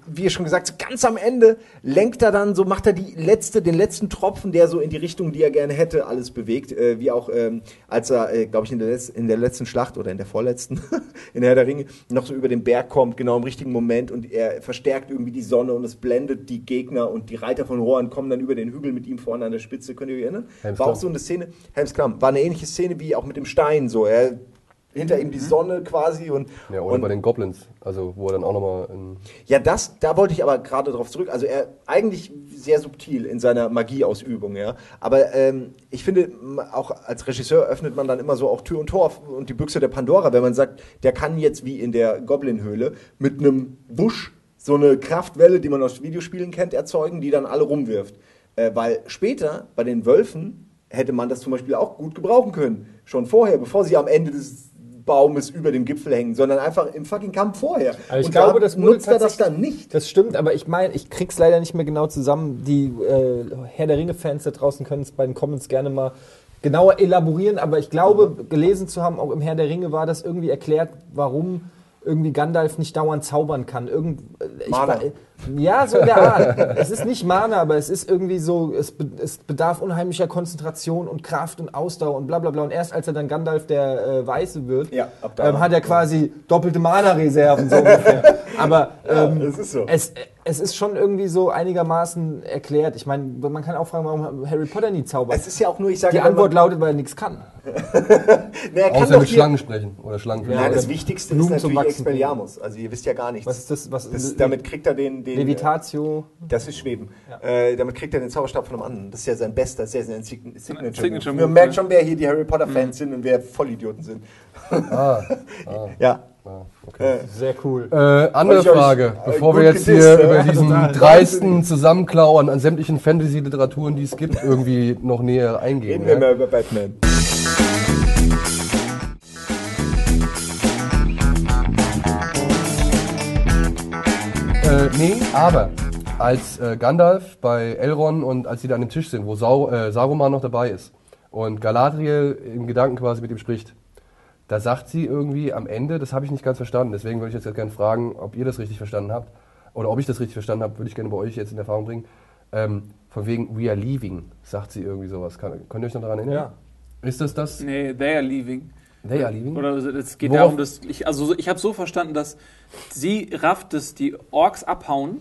wie ihr schon gesagt, ganz am Ende lenkt er dann so, macht er die letzte, den letzten Tropfen, der so in die Richtung, die er gerne hätte, alles bewegt. Äh, wie auch, ähm, als er, äh, glaube ich, in der, Letz-, in der letzten Schlacht oder in der vorletzten, (laughs) in der Herr der Ringe, noch so über den Berg kommt, genau im richtigen Moment und er verstärkt irgendwie die Sonne und es blendet die Gegner und die Reiter von Rohan kommen dann über den Hügel mit ihm vorne an der Spitze. Könnt ihr euch erinnern? Helms War auch so eine Szene, Helms Klamm, war eine ähnliche Szene wie auch mit dem Stein so. Er hinter ihm die Sonne quasi und, Ja, oder und bei den Goblins. Also, wo er dann auch nochmal ja, das, da wollte ich aber gerade drauf zurück. Also er eigentlich sehr subtil in seiner Magieausübung, ja. Aber ähm, ich finde, auch als Regisseur öffnet man dann immer so auch Tür und Tor und die Büchse der Pandora, wenn man sagt, der kann jetzt wie in der Goblin-Höhle mit einem Busch so eine Kraftwelle, die man aus Videospielen kennt, erzeugen, die dann alle rumwirft. Äh, weil später bei den Wölfen hätte man das zum Beispiel auch gut gebrauchen können. Schon vorher, bevor sie am Ende des Baumes über dem Gipfel hängen, sondern einfach im fucking Kampf vorher. Also ich Und glaube, da das nutzt er das dann nicht. Das stimmt, aber ich meine, ich krieg's leider nicht mehr genau zusammen. Die äh, Herr der Ringe-Fans da draußen können es bei den Comments gerne mal genauer elaborieren, aber ich glaube, gelesen zu haben, auch im Herr der Ringe war das irgendwie erklärt, warum irgendwie Gandalf nicht dauernd zaubern kann. Irgend, äh, ich, Mana. Ja, so in der Art. (laughs) es ist nicht Mana, aber es ist irgendwie so, es, be es bedarf unheimlicher Konzentration und Kraft und Ausdauer und bla bla bla. Und erst als er dann Gandalf der äh, Weiße wird, Ja, ähm, hat er quasi doppelte Mana-Reserven so ungefähr. (laughs) Aber ähm, es ist so. es, es ist schon irgendwie so einigermaßen erklärt. Ich meine, man kann auch fragen, warum Harry Potter nie zaubert. Es ist ja auch nur, ich sage Die Antwort lautet, weil er nichts kann. (laughs) na, er kann Außer mit Schlangen sprechen. Oder Schlangen. Nein, das Wichtigste ist Blumen zum natürlich Expelliarmus. Also ihr wisst ja gar nichts. Was ist das? Was das, damit kriegt er den, den Levitatio. Das ist Schweben. Äh, damit kriegt er den Zauberstab von einem anderen. Das ist ja sein bester, sehr, sehr Sign- Signature. Signature. Man merkt ja. schon, wer hier die Harry Potter Fans sind und wer Vollidioten sind. Ah, (laughs) Ja. Ah, okay. Sehr cool. Äh, andere euch, Frage, äh, bevor wir jetzt gedisst, hier ja, über diesen (laughs) total. dreisten Zusammenklau an sämtlichen Fantasy-Literaturen, die es gibt, irgendwie noch näher eingehen. Reden wir Ja? mal über Batman. Äh, nee, aber als äh, Gandalf bei Elrond und als sie da an dem Tisch sind, wo Sau äh, Saruman noch dabei ist und Galadriel im Gedanken quasi mit ihm spricht, da sagt sie irgendwie am Ende, das habe ich nicht ganz verstanden, deswegen würde ich jetzt gerne fragen, ob ihr das richtig verstanden habt oder ob ich das richtig verstanden habe, würde ich gerne bei euch jetzt in Erfahrung bringen. Ähm, von wegen We are leaving, sagt sie irgendwie sowas. Kann, könnt ihr euch noch daran erinnern? Ja. Ist das das? Nee, they are leaving. They are leaving? Oder es geht Worauf- darum, dass ich, also so- ich habe so verstanden, dass sie rafft, dass die Orks abhauen.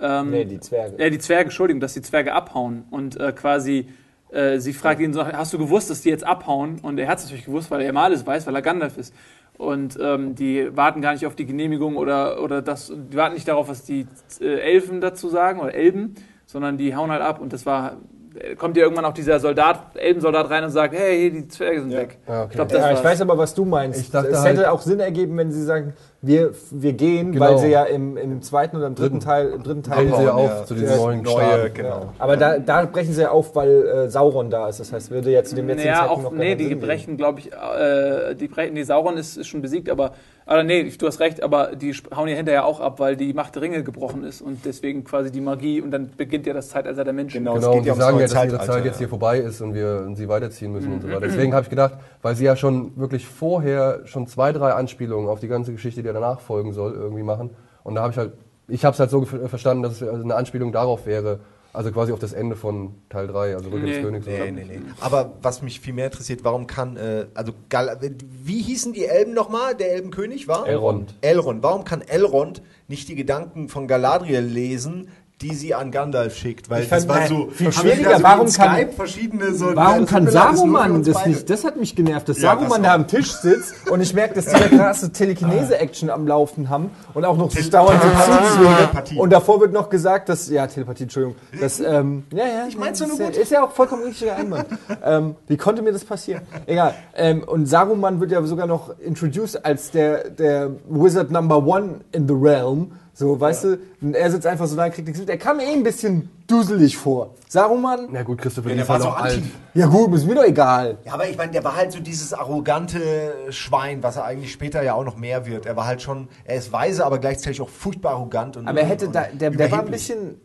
Ähm, Nee, die Zwerge. Äh, die Zwerge, Entschuldigung, dass die Zwerge abhauen und äh, quasi äh, sie fragt ihn so, hast du gewusst, dass die jetzt abhauen? Und er hat es natürlich gewusst, weil er immer alles weiß, weil er Gandalf ist. Und ähm, die warten gar nicht auf die Genehmigung oder, oder das, die warten nicht darauf, was die äh, Elfen dazu sagen oder Elben. sondern die hauen halt ab und das war äh, kommt ja irgendwann auch dieser Soldat, Elbensoldat rein und sagt, hey, die Zwerge sind weg. Ja, okay. Ich glaube, das Ja, ich weiß aber, was du meinst. Ich dachte es halt- hätte auch Sinn ergeben, wenn sie sagen, wir, wir gehen, Genau. weil sie ja im, im zweiten oder im dritten Dritten. Teil, im dritten Teil Brechen sie ja auf ja. zu diesem Der neuen neue, genau. Aber da, da brechen sie ja auf, weil äh, Sauron da ist. Das heißt, würde jetzt zu dem jetzigen Naja, Zeitpunkt auch, noch nee, die Sinn brechen, glaube ich, äh, die brechen, nee, Sauron ist, ist schon besiegt, aber, oder nee, du hast recht, aber die hauen ja hinterher auch ab, weil die Macht der Ringe gebrochen ist und deswegen quasi die Magie und dann beginnt ja das Zeitalter der Menschen. Genau. Es Genau, geht und ja die ums sagen ja, dass ihre Zeitalter, Zeit jetzt ja. hier vorbei ist und wir und sie weiterziehen müssen und so weiter. Deswegen habe ich gedacht, weil sie ja schon wirklich vorher schon zwei, drei Anspielungen auf die ganze Geschichte, die danach folgen soll, irgendwie machen. Und da habe ich halt, ich habe es halt so verstanden, dass es also eine Anspielung darauf wäre, also quasi auf das Ende von Teil 3, also Rückkehr Nee. des Königs. Nee, nee, nee. Aber was mich viel mehr interessiert, warum kann, äh, also, Gal wie hießen die Elben nochmal? Der Elbenkönig war? Elrond. Elrond. Warum kann Elrond nicht die Gedanken von Galadriel lesen, die sie an Gandalf schickt? Weil Ich das fand, war so, viel schwieriger, da so warum kann- Skype verschiedene so, Warum das kann das Saruman das beide. nicht? Das hat mich genervt, dass Ja, das Saruman auch. da am Tisch sitzt und ich merke, dass die eine (laughs) krasse Telekinese-Action am Laufen haben und auch noch sich dauernd so zuzwingen. Und davor wird noch gesagt, dass, ja, Telepathie, Entschuldigung, dass, ähm, ja, ja, ich mein's doch nur ist, ja- gut. ist ja auch vollkommen richtiger Einwand. (laughs) ähm, wie konnte mir das passieren? Egal. Ähm, und Saruman wird ja sogar noch introduced als der, der Wizard Number One in the Realm. So, weißt du, und er sitzt einfach so da, kriegt nichts mit. Er kam mir eh ein bisschen duselig vor. Saruman, Na gut, Christopher Ja, der ist war halt so auch alt. ja gut, ist mir doch egal. Ja, aber ich meine, der war halt so dieses arrogante Schwein, was er eigentlich später ja auch noch mehr wird. Er war halt schon, er ist weise, aber gleichzeitig auch furchtbar arrogant. Und Aber er hätte und da, der, der war ein bisschen,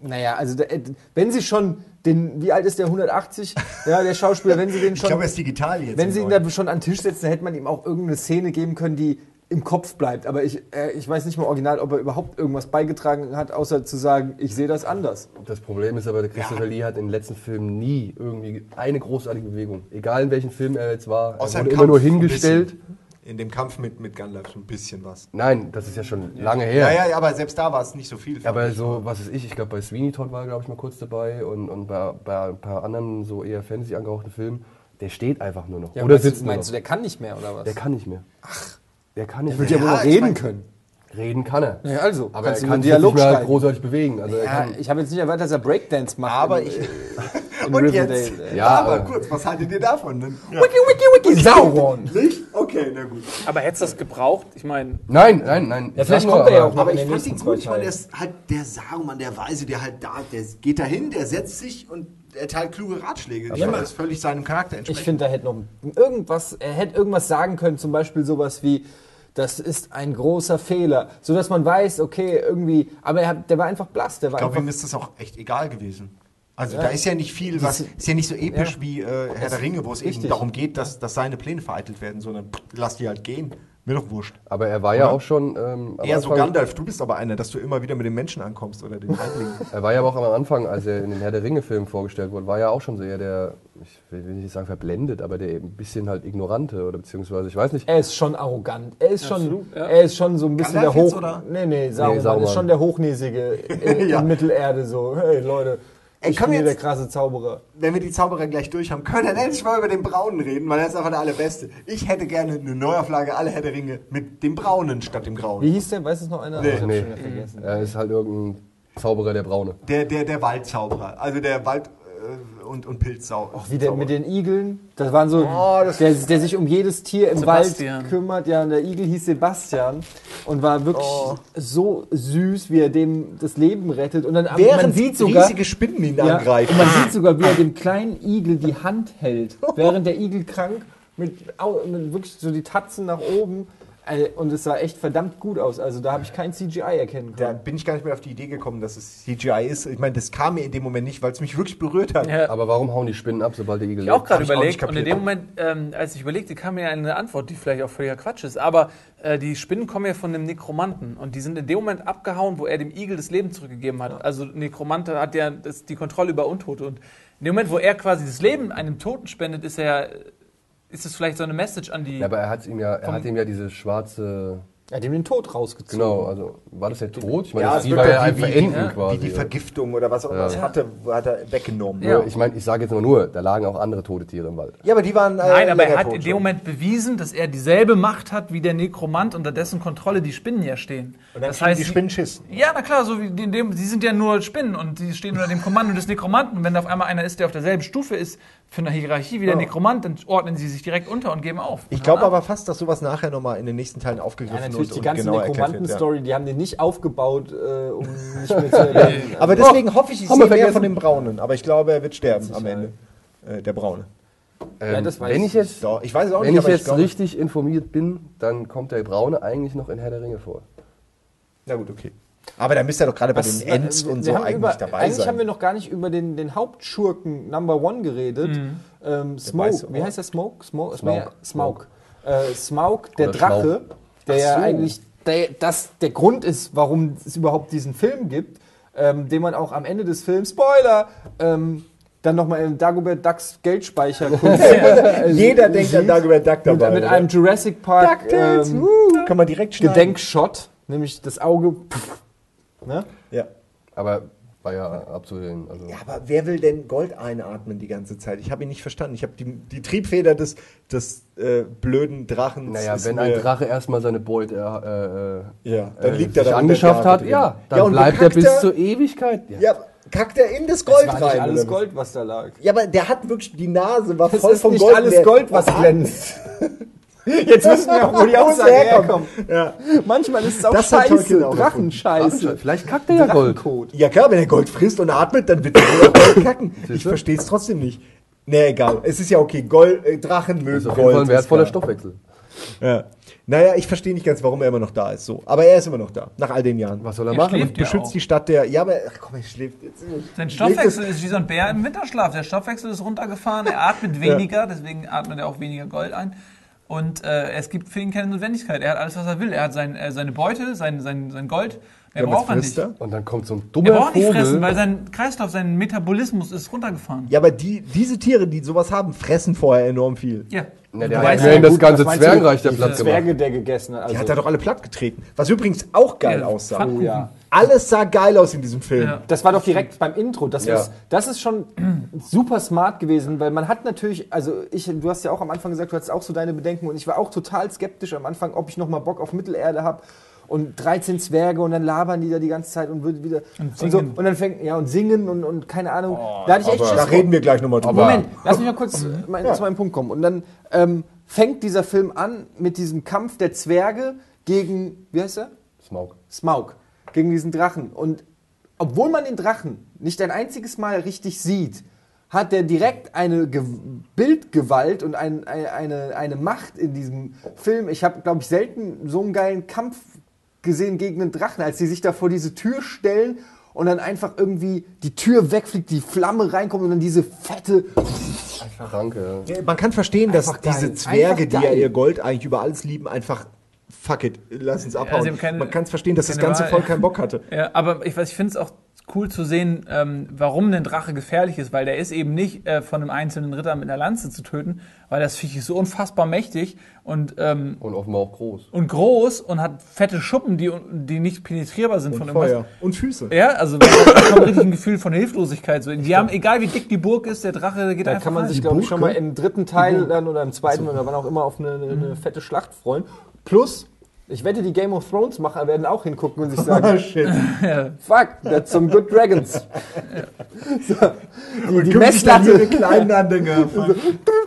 naja, also der, wenn sie schon den, wie alt ist der, 180, ja, der Schauspieler, wenn sie den Ich schon, glaube, er ist digital jetzt. wenn sie ihn da schon an den Tisch setzen, dann hätte man ihm auch irgendeine Szene geben können, die im Kopf bleibt. Aber ich, äh, ich weiß nicht mal original, ob er überhaupt irgendwas beigetragen hat, außer zu sagen, ich sehe das anders. Das Problem ist aber, der Christopher Lee hat in den letzten Filmen nie irgendwie eine großartige Bewegung. Egal in welchem Film er jetzt war, er Außer wurde im immer nur Kampf hingestellt. In dem Kampf mit, mit Gandalf so ein bisschen was. Nein, das ist ja schon lange Ja, her. ja, ja, aber selbst da war es nicht so viel. Aber so, was ist ich, ich glaube bei Sweeney Todd war glaube ich mal kurz dabei und, und bei, bei ein paar anderen so eher Fantasy angehauchten Filmen, der steht einfach nur noch. Ja, Oder meinst, sitzt du, nur meinst du, der kann nicht mehr, oder was? Der kann nicht mehr. Ach. Der kann nicht Der wird ja mehr. wohl noch ich reden mein- können. Reden kann er. Ja, also, Aber er kann sich Dialog nicht mehr großartig bewegen. Also er Ja, kann, ich habe jetzt nicht erwartet, dass er Breakdance macht. Aber ich. (laughs) Und Riverdale. jetzt? Ja, aber aber- kurz, was haltet ihr davon denn? Ja. Wiki, wiki, wiki, Sauron. Nicht? Okay, na gut. Aber hättest du das gebraucht? Ich meine, nein, nein, nein. Ja, Ich vielleicht kommt er ja aber- auch noch Aber in ich den fand ihn gut. Ich meine, der ist halt der Saruman, der Weise, der halt da, der geht dahin, der setzt sich und erteilt kluge Ratschläge. Ich finde, das völlig seinem Charakter Ich entspricht. finde, da hätte noch irgendwas, er hätte irgendwas sagen können, zum Beispiel sowas wie, das ist ein großer Fehler, so dass man weiß, okay, irgendwie, aber er hat, der war einfach blass, der war Ich glaube, ihm ist das auch echt egal gewesen. Also da ist ja nicht viel, was ist ja nicht so episch Ja. wie äh, Herr der Ringe, wo es eben darum geht, dass, dass seine Pläne vereitelt werden, sondern pff, lass die halt gehen. Mir doch wurscht. Aber er war ja Oder? auch schon. Ähm, Eher so Anfang- Gandalf, du bist aber einer, dass du immer wieder mit den Menschen ankommst oder den Halblingen. (laughs) Er war ja aber auch am Anfang, als er in den Herr der Ringe-Film vorgestellt wurde, war ja auch schon so eher der, ich will nicht sagen verblendet, aber der eben ein bisschen halt ignorante oder beziehungsweise, ich weiß nicht. er ist schon arrogant, er ist schon, Absolut, ja. er ist schon so ein bisschen Gandalf der jetzt, Hoch, oder? nee, nee, Saruman, Saruman. ist schon der Hochnäsige in, (laughs) Ja. in Mittelerde, so, hey Leute, Ey, ich bin hier der jetzt- krasse Zauberer. Wenn wir die Zauberer gleich durch haben, können wir dann endlich mal über den Braunen reden, weil er ist einfach der allerbeste. Ich hätte gerne eine Neuauflage aller Herr der Ringe mit dem Braunen statt dem Grauen. Wie hieß der, weiß es noch einer? Nee. Nee. schon wieder vergessen. Er ist halt irgendein Zauberer der Braune. Der, der, der Waldzauberer. Also der Wald- und, und Pilzzauberer. Auch wie der mit den Igeln, das waren so, Oh, das- der, der sich um jedes Tier im Sebastian. Wald kümmert. Ja, und der Igel hieß Sebastian und war wirklich Oh. so süß, wie er dem das Leben rettet. Und dann Während man sieht sogar, riesige Spinnen ihn ja, angreifen. und man sieht sogar, wie er dem kleinen Igel die Hand hält, während der Igel krank mit, mit wirklich so die Tatzen nach oben. Äh, Und es sah echt verdammt gut aus. Also da habe ich kein CGI erkennen Da können. bin ich gar nicht mehr auf die Idee gekommen, dass es CGI ist. Ich meine, das kam mir in dem Moment nicht, weil es mich wirklich berührt hat. ja, Aber warum hauen die Spinnen ab, sobald der Igel ich auch gerade ich auch überlegt und in dem Moment, ähm, als ich überlegte, kam mir eine Antwort, die vielleicht auch völliger Quatsch ist. Aber äh, die Spinnen kommen ja von einem Nekromanten und die sind in dem Moment abgehauen, wo er dem Igel das Leben zurückgegeben hat. Also Nekromante hat ja das, die Kontrolle über Untote und in dem Moment, wo er quasi das Leben einem Toten spendet, ist er ist es vielleicht so eine Message an die. Ja, aber er hat ihm ja, er hat ihm ja diese schwarze Er hat ihm den Tod rausgezogen. Genau, also war das der Tod? Ich meine, Ja, das- es die wird war ja doch ein Verenden ja, quasi. Wie die Vergiftung oder was auch immer Ja. es hatte, hat er weggenommen. Nur, Ich meine, ich sage jetzt mal nur, da lagen auch andere tote Tiere im Wald. Ja, aber die waren. Äh, Nein, aber er hat in dem. Moment bewiesen, dass er dieselbe Macht hat wie der Nekromant, unter dessen Kontrolle die Spinnen ja stehen. Und dann das heißt, die sie- Spinnen Schiss. Ja, na klar, so wie in dem, sie sind ja nur Spinnen und die stehen unter dem Kommando des Nekromanten. Und wenn da auf einmal einer ist, der auf derselben Stufe ist für eine Hierarchie wie der Nekromant, dann ordnen sie sich direkt unter und geben auf. Ich glaube aber fast, dass sowas nachher nochmal in den nächsten Teilen Ja, aufgegriffen natürlich, und, die ganze genau wird. Ja. Nekromanten-Story, die haben den nicht aufgebaut, äh, um (laughs) nicht mehr zu erwähnen. Aber deswegen hoffe ich, ich sehe mehr vergessen. von dem Braunen. Aber ich glaube, er wird sterben am. Ende. Äh, der Braune. Ähm, das weiß wenn ich jetzt, Doch, ich weiß es auch wenn nicht, ich jetzt ich richtig informiert bin, dann kommt der Braune eigentlich noch in Herr der Ringe vor. Na gut, okay. Aber da müsste er doch gerade bei Was, den äh, und wir so eigentlich über, dabei Eigentlich sein. haben wir noch gar nicht über den, den Hauptschurken Number One geredet. Ähm, Smoke, wie heißt der Smoke? Smoke, Smaug. Smaug. Äh, Smaug, der Oder Drache, der ja so. eigentlich der, das der Grund ist, warum es überhaupt diesen Film gibt, ähm, den man auch am Ende des Films, Spoiler, ähm, dann nochmal in Dagobert Ducks Geldspeicher (laughs) (laughs) Jeder denkt an Dagobert Duck mit, dabei. mit oder? einem Jurassic Park DuckTales, ähm, kann man direkt schneiden. Gedenkshot, nämlich das Auge. Pff, ne? Ja. Aber war ja abzusehen. Also, Ja, aber wer will denn Gold einatmen die ganze Zeit? Ich habe ihn nicht verstanden. Ich habe die, die Triebfeder des, des äh, blöden Drachens. naja, wenn ein Drache erstmal seine Beute äh, äh, Ja, dann äh, liegt er sich da angeschafft hat, ja, dann Ja, bleibt er bis er- zur Ewigkeit. Ja. Ja, kackt er in das Das Gold war rein. nicht alles oder? Gold, was da lag. Ja, aber der hat wirklich, die Nase war Das voll ist vom nicht Gold. alles Gold, was glänzt. (laughs) Jetzt wissen wir auch, wo die Aussage herkommt. Ja. Manchmal ist es auch Das scheiße. auch Drachenscheiße. Vielleicht kackt er ja Gold. Ja, klar, wenn er Gold frisst und atmet, dann wird er Gold kacken. Ich verstehe es trotzdem nicht. Nee, egal. Es ist ja okay. Gold, äh, Drachen mögen Gold. Fall ein wertvoller. Stoffwechsel. Ja. Naja, ich verstehe nicht ganz, warum er immer noch da ist. So. Aber er ist immer noch da, nach all den Jahren. Was soll er Er machen? schläft ja Beschützt auch. die Stadt der. Ja, aber ach komm, er schläft jetzt. Sein Stoffwechsel ist wie so ein Bär im Winterschlaf. Der Stoffwechsel ist runtergefahren, er atmet weniger, deswegen atmet er auch weniger Gold ein. Und äh, es gibt für ihn keine Notwendigkeit. Er hat alles, was er will. Er hat sein, äh, seine Beute, sein, sein, sein Gold. Mehr Ja, braucht er nicht. er? Und dann kommt so ein Er dummer braucht nicht fressen, weil sein Kreislauf, sein Metabolismus ist runtergefahren. Ja, aber die, diese Tiere, die sowas haben, fressen vorher enorm viel. Ja. Na, der hat ja, das gut, ganze Zwergenreich der die Platz gemacht. Zwerge, der gegessen hat. Die Also, hat er doch alle platt getreten. Was übrigens auch geil Ja, aussah. Oh, ja. Alles sah geil aus in diesem Film. Ja. Das war doch direkt beim Intro. Das, Ja. ist, das ist schon super smart gewesen, weil man hat natürlich, also ich, du hast ja auch am Anfang gesagt, du hattest auch so deine Bedenken und ich war auch total skeptisch am Anfang, ob ich noch mal Bock auf Mittelerde habe und 13 Zwerge und dann labern die da die ganze Zeit und wird wieder Und und, so singen. und dann fängt ja und singen und, und keine Ahnung. da hatte ich echt Da Schiss. vor. reden wir gleich nochmal drüber. Moment, lass mich mal kurz mein, zu meinem Punkt kommen. Und dann ähm, fängt dieser Film an mit diesem Kampf der Zwerge gegen, wie heißt er? Smaug. Smaug gegen diesen Drachen. Und obwohl man den Drachen nicht ein einziges Mal richtig sieht, hat er direkt eine Ge Bildgewalt und ein, ein, eine, eine Macht in diesem Film. Ich habe, glaube ich, selten so einen geilen Kampf gesehen gegen einen Drachen, als sie sich da vor diese Tür stellen und dann einfach irgendwie die Tür wegfliegt, die Flamme reinkommt und dann diese fette. Danke. Man kann verstehen, dass Einfach geil. diese Zwerge, die ja ihr Gold eigentlich über alles lieben, einfach fuck it, lass uns abhauen. haben keine- Man kann es verstehen, dass das ganze Wahl. Volk keinen Bock hatte. (laughs) Ja, aber ich, weiß, ich finde es auch cool zu sehen, ähm, warum ein Drache gefährlich ist, weil der ist eben nicht äh, von einem einzelnen Ritter mit einer Lanze zu töten, weil das Viech ist so unfassbar mächtig und, ähm, Und offenbar auch groß. und groß und hat fette Schuppen, die, die nicht penetrierbar sind von Und irgendwas. Feuer. Und Füße. Ja, also da kommt richtig ein Gefühl von Hilflosigkeit. So, die haben, egal wie dick die Burg ist, der Drache geht Da einfach kann man rein. sich, glaube ich, schon mal im dritten Teil dann oder im zweiten oder wann auch immer auf eine, eine, eine fette Schlacht freuen. Plus, ich wette, die Game of Thrones Macher werden auch hingucken und sich sagen, shit. (laughs) fuck, that's some good dragons. So, die, die Messlatte. (laughs)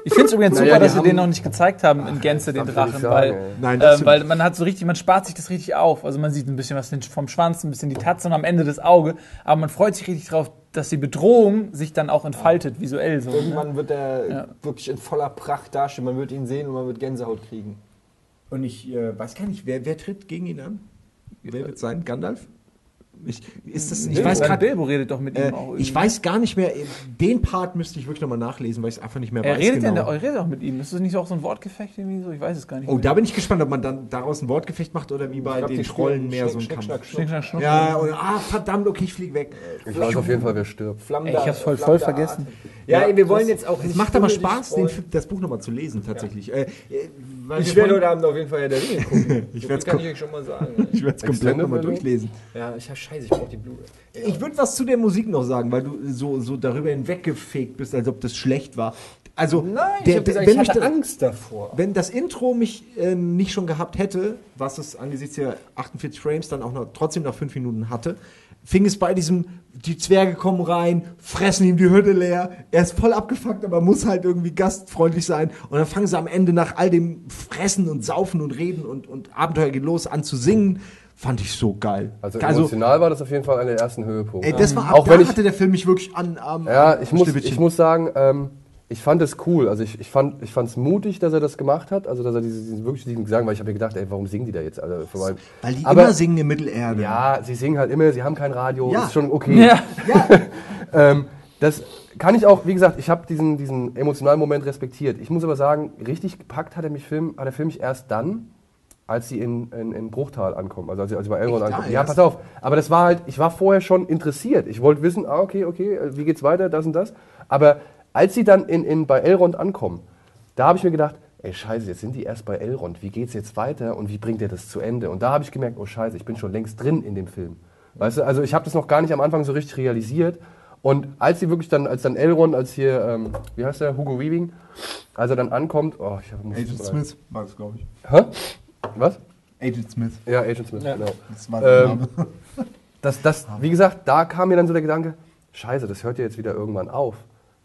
Ich finde es übrigens Naja, super, dass sie den noch nicht gezeigt haben in Gänze, den Drachen, sagen, weil. Nein, stimmt. weil man hat so richtig, man spart sich das richtig auf. Also man sieht ein bisschen was vom Schwanz, ein bisschen die Tatze und am Ende das Auge, aber man freut sich richtig drauf, dass die Bedrohung sich dann auch entfaltet, visuell so. Ne? Irgendwann wird er Ja. wirklich in voller Pracht dastehen. Man wird ihn sehen und man wird Gänsehaut kriegen. Und ich äh, weiß gar nicht, wer, wer tritt gegen ihn an? Wer wird sein? Gandalf? Ich, ist das, ich Ich weiß gerade, Bilbo redet doch mit äh, ihm auch. ich irgendwie. weiß gar nicht mehr, äh, den Part müsste ich wirklich nochmal nachlesen, weil ich es einfach nicht mehr Er weiß. redet, genau. ja, er redet auch mit ihm. Ist das nicht auch so ein Wortgefecht irgendwie so? Ich weiß es gar nicht. Oh, mehr. da bin ich gespannt, ob man dann daraus ein Wortgefecht macht oder wie bei glaub, den Trollen mehr so ein Schnick, Kampf. Schnack, Schnick, schnack, schnuck. Ja, oder, ah, verdammt, okay, ich flieg weg. Ich weiß auf jeden Fall, wer stirbt. Flammen Ey, ich hab's voll, voll vergessen. Ja, ey, wir wollen jetzt auch Es macht aber Spaß, den, das Buch nochmal zu lesen, tatsächlich. Äh, äh, weil Ich werde heute Abend auf jeden Fall ja der Ringe gucken. (laughs) Ich So werd's viel kann gucken. ich euch schon mal sagen. ich werde es komplett nochmal durchlesen. Ja, ich scheiße, ich brauche die Blu-ray. Ich würde was zu der Musik noch sagen, weil du so, so darüber hinweggefegt bist, als ob das schlecht war. Also, Nein, ich der, habe gesagt, wenn, ich mich hatte das, Angst davor. wenn das Intro mich äh, nicht schon gehabt hätte, was es angesichts der 48 Frames dann auch noch, trotzdem nach 5 Minuten hatte, fing es bei diesem, die Zwerge kommen rein, fressen ihm die Hütte leer, er ist voll abgefuckt, aber muss halt irgendwie gastfreundlich sein und dann fangen sie am Ende nach all dem Fressen und Saufen und Reden und, und Abenteuer geht los an zu singen. Fand ich so geil. Also emotional war das auf jeden Fall einer der ersten Höhepunkte. Ey, das war ab Auch da wenn ich- hatte der Film mich wirklich an am Ja, ich muss, ich muss sagen, ähm, ich fand es cool. Also ich, ich fand ich fand's mutig, dass er das gemacht hat. Also dass er diese, diesen, wirklich diesen Gesang, weil ich habe mir gedacht, ey, warum singen die da jetzt? Also, vor allem- Weil die aber, immer singen in Mittelerde. Ja, sie singen halt immer, sie haben kein Radio, Ja. ist schon okay. Ja. (laughs) Ähm, das kann ich auch, wie gesagt, ich habe diesen, diesen emotionalen Moment respektiert. Ich muss aber sagen, richtig gepackt hat er mich Film, hat der Film mich erst dann, als sie in, in, in Bruchtal ankommen, also als sie, als sie bei Elrond ankommen. Ah, Ja, pass auf. Aber das war halt, ich war vorher schon interessiert. Ich wollte wissen, ah, okay, okay, äh, wie geht's weiter, das und das. Aber als sie dann in, in, bei Elrond ankommen, da habe ich mir gedacht, ey, scheiße, jetzt sind die erst bei Elrond. Wie geht's jetzt weiter und wie bringt er das zu Ende? Und da habe ich gemerkt, oh scheiße, ich bin schon längst drin in dem Film. Weißt du, also ich habe das noch gar nicht am Anfang so richtig realisiert. Und als sie wirklich dann, als dann Elrond, als hier, ähm, wie heißt der, Hugo Weaving, als er dann ankommt, oh, ich habe Agent Smith war es, glaube ich. Hä? Was? Agent Smith. Ja, Agent Smith, Ja. genau. Das war der Ähm, Name. (laughs) Das, das, wie gesagt, da kam mir dann so der Gedanke, scheiße, das hört ja jetzt wieder irgendwann auf.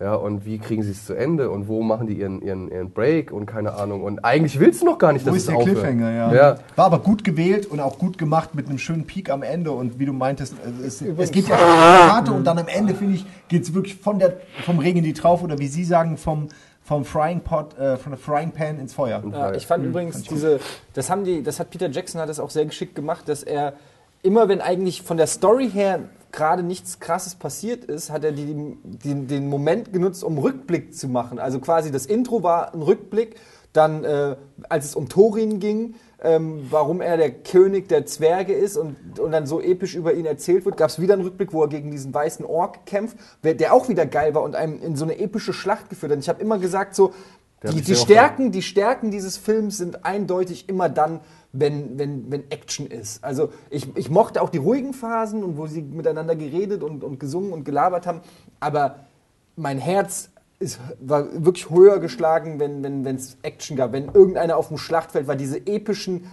Ja, und wie kriegen sie es zu Ende und wo machen die ihren, ihren, ihren Break und keine Ahnung. Und eigentlich willst du noch gar nicht, dass Wo es ist der aufhört. Cliffhanger, ja. ja. War aber gut gewählt und auch gut gemacht mit einem schönen Peak am Ende. Und wie du meintest, es, es geht ja (laughs) Karte und dann am Ende, finde ich, geht es wirklich von der, vom Regen in die Traufe oder wie Sie sagen, vom, vom Frying Pot, äh, von der Frying Pan ins Feuer. Ja, ich fand übrigens diese, das haben die, das hat Peter Jackson hat das auch sehr geschickt gemacht, dass er immer, wenn eigentlich von der Story her gerade nichts Krasses passiert ist, hat er die, die, den Moment genutzt, um Rückblick zu machen. Also quasi das Intro war ein Rückblick, dann äh, als es um Thorin ging, ähm, warum er der König der Zwerge ist und, und dann so episch über ihn erzählt wird, gab es wieder einen Rückblick, wo er gegen diesen weißen Ork kämpft, der auch wieder geil war und einem in so eine epische Schlacht geführt hat. Und ich habe immer gesagt, so, die, die Stärken, die Stärken dieses Films sind eindeutig immer dann, wenn, wenn, wenn Action ist. Also ich, ich mochte auch die ruhigen Phasen und wo sie miteinander geredet und, und gesungen und gelabert haben, aber mein Herz ist, war wirklich höher geschlagen, wenn es wenn, Action gab, wenn irgendeiner auf dem Schlachtfeld war, diese epischen,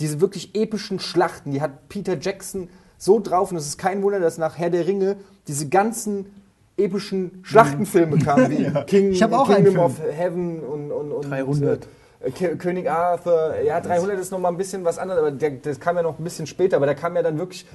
diese wirklich epischen Schlachten, die hat Peter Jackson so drauf und es ist kein Wunder, dass nach Herr der Ringe diese ganzen epischen Schlachtenfilme kamen, wie (laughs) King, auch einen Kingdom Film. of Heaven und, und, und 300. äh, K- König Arthur. Ja, 300 ist noch mal ein bisschen was anderes, aber der, das kam ja noch ein bisschen später. Aber da kam ja dann wirklich,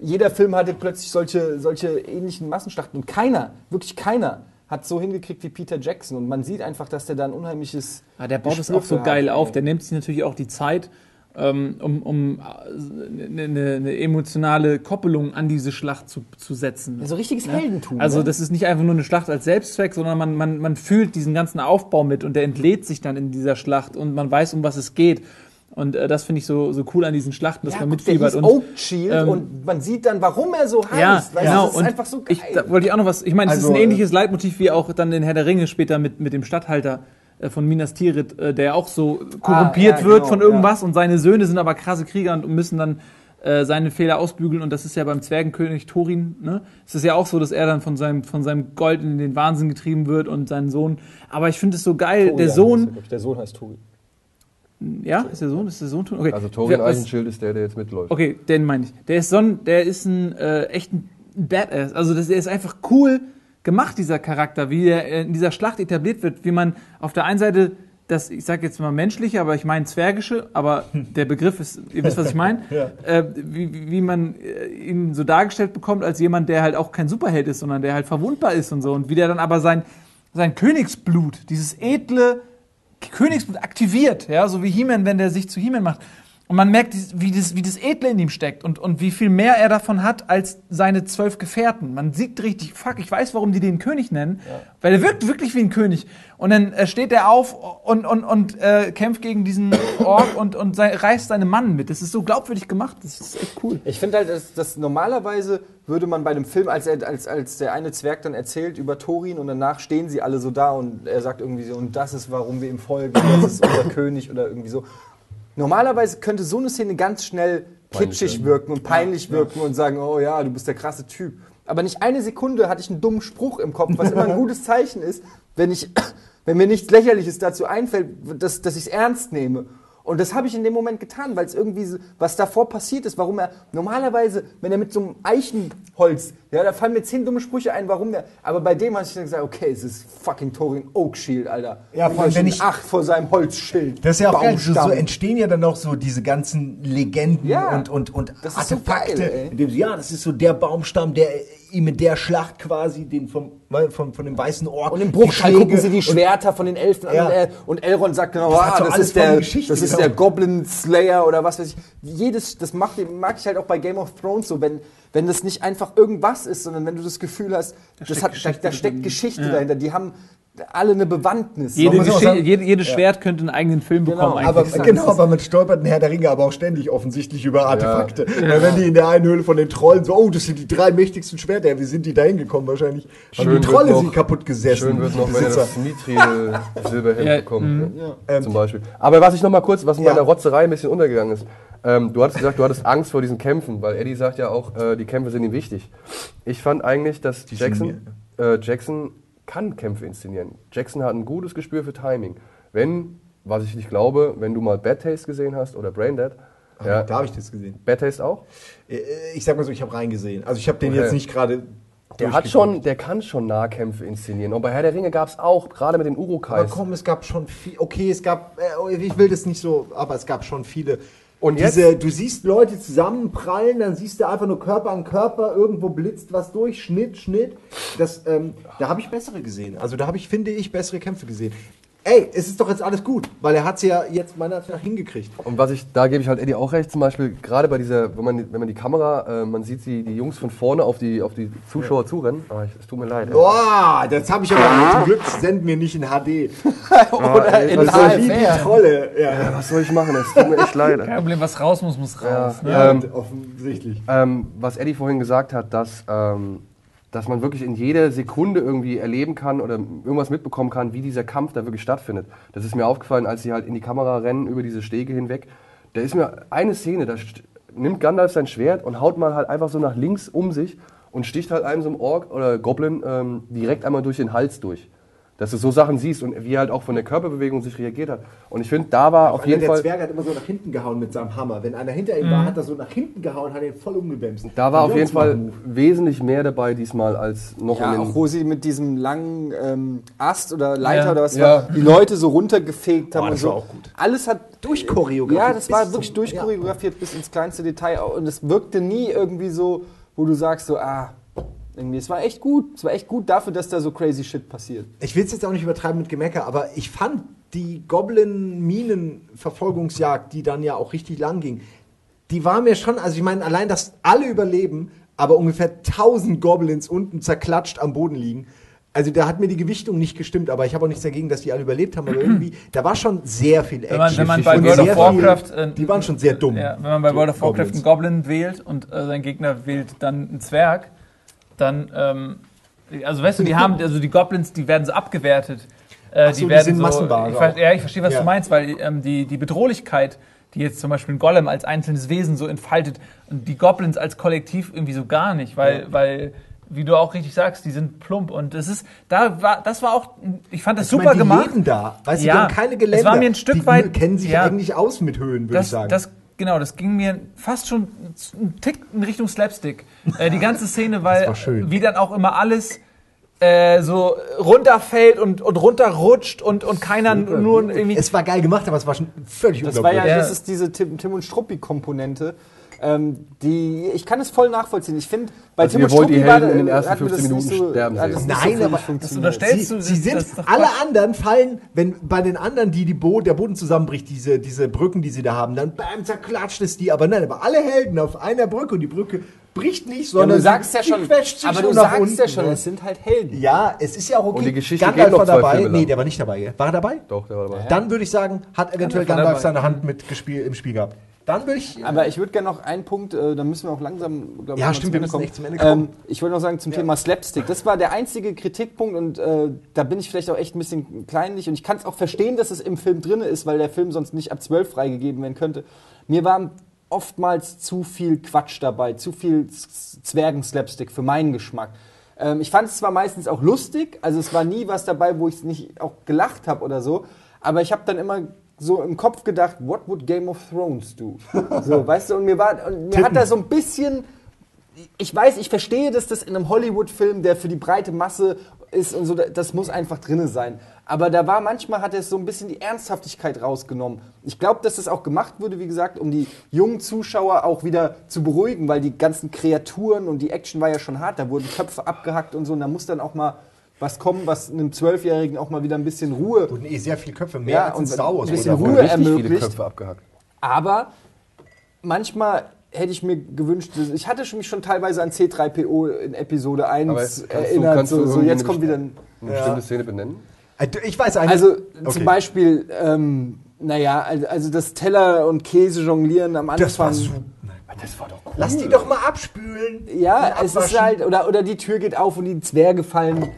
jeder Film hatte plötzlich solche, solche ähnlichen Massenschlachten und keiner, wirklich keiner, hat so hingekriegt wie Peter Jackson. Und man sieht einfach, dass der da ein unheimliches. Ja, der baut es auch so geil hat. auf. Der nimmt sich natürlich auch die Zeit, ähm, um, um äh, eine, eine, eine emotionale Koppelung an diese Schlacht zu, zu setzen. So richtiges Heldentum. Also ne? das ist nicht einfach nur eine Schlacht als Selbstzweck, sondern man, man, man fühlt diesen ganzen Aufbau mit und der entlädt sich dann in dieser Schlacht und man weiß, um was es geht. Und äh, das finde ich so, so cool an diesen Schlachten, dass ja, man mitfiebert. Und, Oak Shield ähm, und man sieht dann, warum er so heißt. ja, du, genau. Das ist und einfach so geil. ich, da wollte ich auch noch was. Ich meine, es Also, ist ein äh, ähnliches Leitmotiv wie auch dann in Herr der Ringe später mit, mit dem Stadthalter äh, von Minas Tirith, äh, der auch so korrumpiert Ah, ja, wird genau, von irgendwas und seine Söhne sind aber krasse Krieger und müssen dann äh, seine Fehler ausbügeln und das ist ja beim Zwergenkönig Thorin, ne? Es ist ja auch so, dass er dann von seinem, von seinem Gold in den Wahnsinn getrieben wird und sein Sohn. Aber ich finde es so geil, der Sohn, Der Sohn heißt Tobi. Ja, ist der Sohn, ist der Sohn Thorin? Okay. Also was- Eichenschild ist der, der jetzt mitläuft. Okay, den meine ich. Der ist so ein, der ist ein äh, echt ein Badass. Also das, der ist einfach cool gemacht, dieser Charakter, wie er in dieser Schlacht etabliert wird, wie man auf der einen Seite das, ich sage jetzt mal menschliche, aber ich meine zwergische, aber (laughs) der Begriff ist, ihr wisst, was ich meine, äh, wie, wie- wie man äh, ihn so dargestellt bekommt als jemand, der halt auch kein Superheld ist, sondern der halt verwundbar ist und so und wie der dann aber sein, sein Königsblut, dieses edle Königsblut aktiviert, ja, so wie He-Man, wenn der sich zu He-Man macht. Und man merkt, wie das, wie das Edle in ihm steckt und, und wie viel mehr er davon hat als seine zwölf Gefährten. Man sieht richtig, fuck, ich weiß, warum die den König nennen, weil er wirkt wirklich wie ein König. Und dann äh, steht er auf und, und, und äh, kämpft gegen diesen (coughs) Ork und, und sei, reißt seine Mann mit. Das ist so glaubwürdig gemacht, das ist echt cool. Ich finde halt, dass, dass normalerweise würde man bei einem Film, als, er, als, als der eine Zwerg dann erzählt über Thorin und danach stehen sie alle so da und er sagt irgendwie so, und das ist, warum wir ihm folgen, das ist unser König oder irgendwie so. Normalerweise könnte so eine Szene ganz schnell kitschig wirken und peinlich wirken und sagen, oh ja, du bist der krasse Typ. Aber nicht eine Sekunde hatte ich einen dummen Spruch im Kopf, was immer ein (laughs) gutes Zeichen ist, wenn, ich, (coughs) wenn mir nichts Lächerliches dazu einfällt, dass, dass ich es ernst nehme. Und das habe ich in dem Moment getan, weil es irgendwie, so, was davor passiert ist, warum er normalerweise, wenn er mit so einem Eichenholz, ja, da fallen mir zehn dumme Sprüche ein, warum er, aber bei dem habe ich dann gesagt, okay, es ist fucking Thorin Oak Shield, Alter. Ja, vor allem, wenn ich- Acht vor seinem Holzschild. Das ist ja auch geil. So, entstehen ja dann auch so diese ganzen Legenden Ja, und, und, und ist so Artefakte. geil, ey. in dem, sie, ja, das ist so der Baumstamm, der ihm in der Schlacht quasi den vom, von, von dem weißen Ork. Und im Bruchteil die gucken sie die und- Schwerter von den Elfen Ja. an äh, und Elrond sagt genau, Das ah, das, ist der, das ist der Goblin Slayer oder was weiß ich. Jedes, das macht, mag ich halt auch bei Game of Thrones so, wenn, wenn das nicht einfach irgendwas ist, sondern wenn du das Gefühl hast, das steckt hat, da, Geschichte da steckt drin. Geschichte Ja. dahinter. Die haben alle eine Bewandtnis. Jede, sagen- jede, jedes Schwert könnte einen eigenen Film Genau, bekommen. Aber eigentlich. genau, aber man stolpert Herr der Ringe aber auch ständig offensichtlich über Artefakte. Weil wenn die in der einen Höhle von den Trollen so, oh, das sind die drei mächtigsten Schwerter, ja, wie sind die da hingekommen wahrscheinlich? Haben Schön die Trolle noch- sie kaputt gesessen. Schön wird noch, wenn er das Mithril Silberhemd Ja, bekommt. Ja. Ja. Ähm, Zum Beispiel. Aber was ich noch mal kurz, was in Ja. meiner Rotzerei ein bisschen untergegangen ist. Ähm, du hattest gesagt, du hattest Angst vor diesen Kämpfen, weil Eddie sagt ja auch, äh, die Kämpfe sind ihm wichtig. Ich fand eigentlich, dass sind Jackson, äh, Jackson kann Kämpfe inszenieren. Jackson hat ein gutes Gespür für Timing. Wenn, was ich nicht glaube, wenn du mal Bad Taste gesehen hast oder Braindead, ja, Da habe ich das gesehen. Bad Taste auch, Äh, Ich sag mal so, ich habe reingesehen. Also ich habe den Okay. jetzt nicht gerade. der hat schon, der kann schon Nahkämpfe inszenieren. Und bei Herr der Ringe gab es auch, gerade mit den Aber Urukais. komm, es gab schon viel. Okay, es gab. Äh, ich will das nicht so, aber es gab schon viele. Und diese, du siehst Leute zusammenprallen, dann siehst du einfach nur Körper an Körper, irgendwo blitzt was durch, Schnitt, Schnitt. Das, ähm, da habe ich bessere gesehen. Also da habe ich, finde ich, bessere Kämpfe gesehen. Ey, es ist doch jetzt alles gut, weil er hat es ja jetzt meiner Meinung nach hingekriegt. Und was ich, da gebe ich halt Eddie auch recht, zum Beispiel, gerade bei dieser, wenn man, wenn man die Kamera, äh, man sieht die, die Jungs von vorne auf die, auf die Zuschauer zurennen. Ah, ich, es tut mir leid. ey. Boah, das habe ich aber zum Glück senden wir nicht in HD. (laughs) Oder in was soll ich- Wie die HFR. Trolle. Ja, Was soll ich machen? Es tut mir echt leid. Kein Problem, was raus muss, muss raus. ne? ja Ähm, offensichtlich. Ähm, was Eddie vorhin gesagt hat, dass, ähm, dass man wirklich in jeder Sekunde irgendwie erleben kann oder irgendwas mitbekommen kann, wie dieser Kampf da wirklich stattfindet. Das ist mir aufgefallen, als sie halt in die Kamera rennen über diese Stege hinweg. Da ist mir eine Szene, da nimmt Gandalf sein Schwert und haut mal halt einfach so nach links um sich und sticht halt einem so einem Ork oder Goblin ähm, direkt einmal durch den Hals durch. Dass du so Sachen siehst und wie er halt auch von der Körperbewegung sich reagiert hat. Und ich finde, da war auf Einer jeden der Fall... Zwerge hat immer so nach hinten gehauen mit seinem Hammer. Wenn einer hinter ihm war, hat er so nach hinten gehauen, hat ihn voll umgebämst. Da war auf jeden Fall Move. wesentlich mehr dabei diesmal als noch Ja, in auch den wo sie mit diesem langen ähm, Ast oder Leiter Ja. oder was Ja. war, die Leute so runtergefegt haben Oh, und das so. war auch gut. Alles hat Durchchoreografiert Ja, das war wirklich zum- durchchoreografiert bis ins kleinste Detail und es wirkte nie irgendwie so, wo du sagst so, ah, irgendwie, es war echt gut. Es war echt gut dafür, dass da so crazy shit passiert. Ich will es jetzt auch nicht übertreiben mit Gemecker, aber ich fand die Goblin-Minen-Verfolgungsjagd, die dann ja auch richtig lang ging, die war mir schon, also ich meine, allein, dass alle überleben, aber ungefähr 1000 Goblins unten zerklatscht am Boden liegen. Also da hat mir die Gewichtung nicht gestimmt, aber ich habe auch nichts dagegen, dass die alle überlebt haben, aber irgendwie, (clears throat) da war schon sehr viel Action. Wenn man, wenn man bei World of Warcraft. viel- äh, die waren schon sehr dumm. Ja, wenn man bei World of Warcraft Goblins. einen Goblin wählt und äh, sein Gegner wählt dann einen Zwerg, dann, ähm, also weißt du, die haben, also die Goblins, die werden so abgewertet. Äh, so, die sind Massenware Ich, ver- ja, ich verstehe, was Ja. du meinst, weil ähm, die, die Bedrohlichkeit, die jetzt zum Beispiel ein Golem als einzelnes Wesen so entfaltet und die Goblins als Kollektiv irgendwie so gar nicht, weil, weil wie du auch richtig sagst, die sind plump und das ist, da war, das war auch, ich fand das Ich super meine, die gemacht. leben da. Weißt du, Ja, die haben keine es Geländer. war mir ein Stück die weit- kennen sich ja. eigentlich aus mit Höhen, würde ich sagen. das, genau, das ging mir fast schon ein Tick in Richtung Slapstick. Äh, die ganze Szene, weil wie dann auch immer alles äh, so runterfällt und, und runterrutscht und, und keiner nur irgendwie. es war geil gemacht, aber es war schon völlig Das war ja. Ja. das ist diese Tim, Tim und Struppi-Komponente. Ähm, die, ich kann es voll nachvollziehen. Ich finde, bei Also Timo ihr wollt die Struppi war Helden in den ersten hat mir das 15 nicht Minuten sterben hat das sehen. so Nein, mich aber- Das funktioniert. unterstellst Sie, du, sie sind, alle Quatsch. anderen fallen, wenn bei den anderen, die, die Bo der Boden zusammenbricht, diese, diese Brücken, die sie da haben, dann bam, zerklatscht es die. Aber nein, aber alle Helden auf einer Brücke und die Brücke bricht nicht, Ja, sondern aber du sie- sagst ja schon, quetscht sich aber du nach sagst unten, ja schon, ne? es sind halt Helden. Ja, es ist ja auch okay. Und die Geschichte Gandalf geht noch war dabei. Filme. Nee, der war nicht dabei. War er dabei? Doch, der war dabei. Dann würde ich sagen, hat eventuell Gandalf seine Hand mitgespielt im Spiel gehabt. Dann würde ich. Aber ich würde gerne noch einen Punkt, äh, da müssen wir auch langsam, glaube Ja, mal stimmt, wir müssen kommen. echt zum Ende kommen. Ähm, ich wollte noch sagen zum Thema Slapstick. Das war der einzige Kritikpunkt und äh, da bin ich vielleicht auch echt ein bisschen kleinlich und ich kann es auch verstehen, dass es im Film drin ist, weil der Film sonst nicht ab 12 freigegeben werden könnte. Mir war oftmals zu viel Quatsch dabei, zu viel Zwergen-Slapstick für meinen Geschmack. Ähm, ich fand es zwar meistens auch lustig, also es war nie was dabei, wo ich nicht auch gelacht habe oder so, aber ich habe dann immer so im Kopf gedacht, what would Game of Thrones do? (laughs) So, weißt du, und mir war, und mir hat da so ein bisschen, ich weiß, ich verstehe, dass das in einem Hollywood-Film, der für die breite Masse ist und so, das muss einfach drinne sein. Aber da war manchmal, hat es so ein bisschen die Ernsthaftigkeit rausgenommen. Ich glaube, dass das auch gemacht wurde, wie gesagt, um die jungen Zuschauer auch wieder zu beruhigen, weil die ganzen Kreaturen und die Action war ja schon hart, da wurden Köpfe abgehackt und so, und da muss dann auch mal was kommen, was einem Zwölfjährigen auch mal wieder ein bisschen Ruhe wurden eh sehr viele Köpfe, mehr Ja, als Star Wars. ein bisschen? Ruhe ermöglicht. Köpfe abgehackt. Aber manchmal hätte ich mir gewünscht, ich hatte mich schon teilweise an C3PO in Episode 1 Aber kannst du- erinnert, du so, so jetzt kommt wieder ein Eine bestimmte Szene benennen? Äh, Ich weiß eigentlich. Also Okay. zum Beispiel, ähm, naja, also- das Teller und Käse jonglieren am Anfang. Das war super. Das war doch cool. Lass die doch mal abspülen. Ja, es ist halt, oder, oder die Tür geht auf und die Zwerge fallen,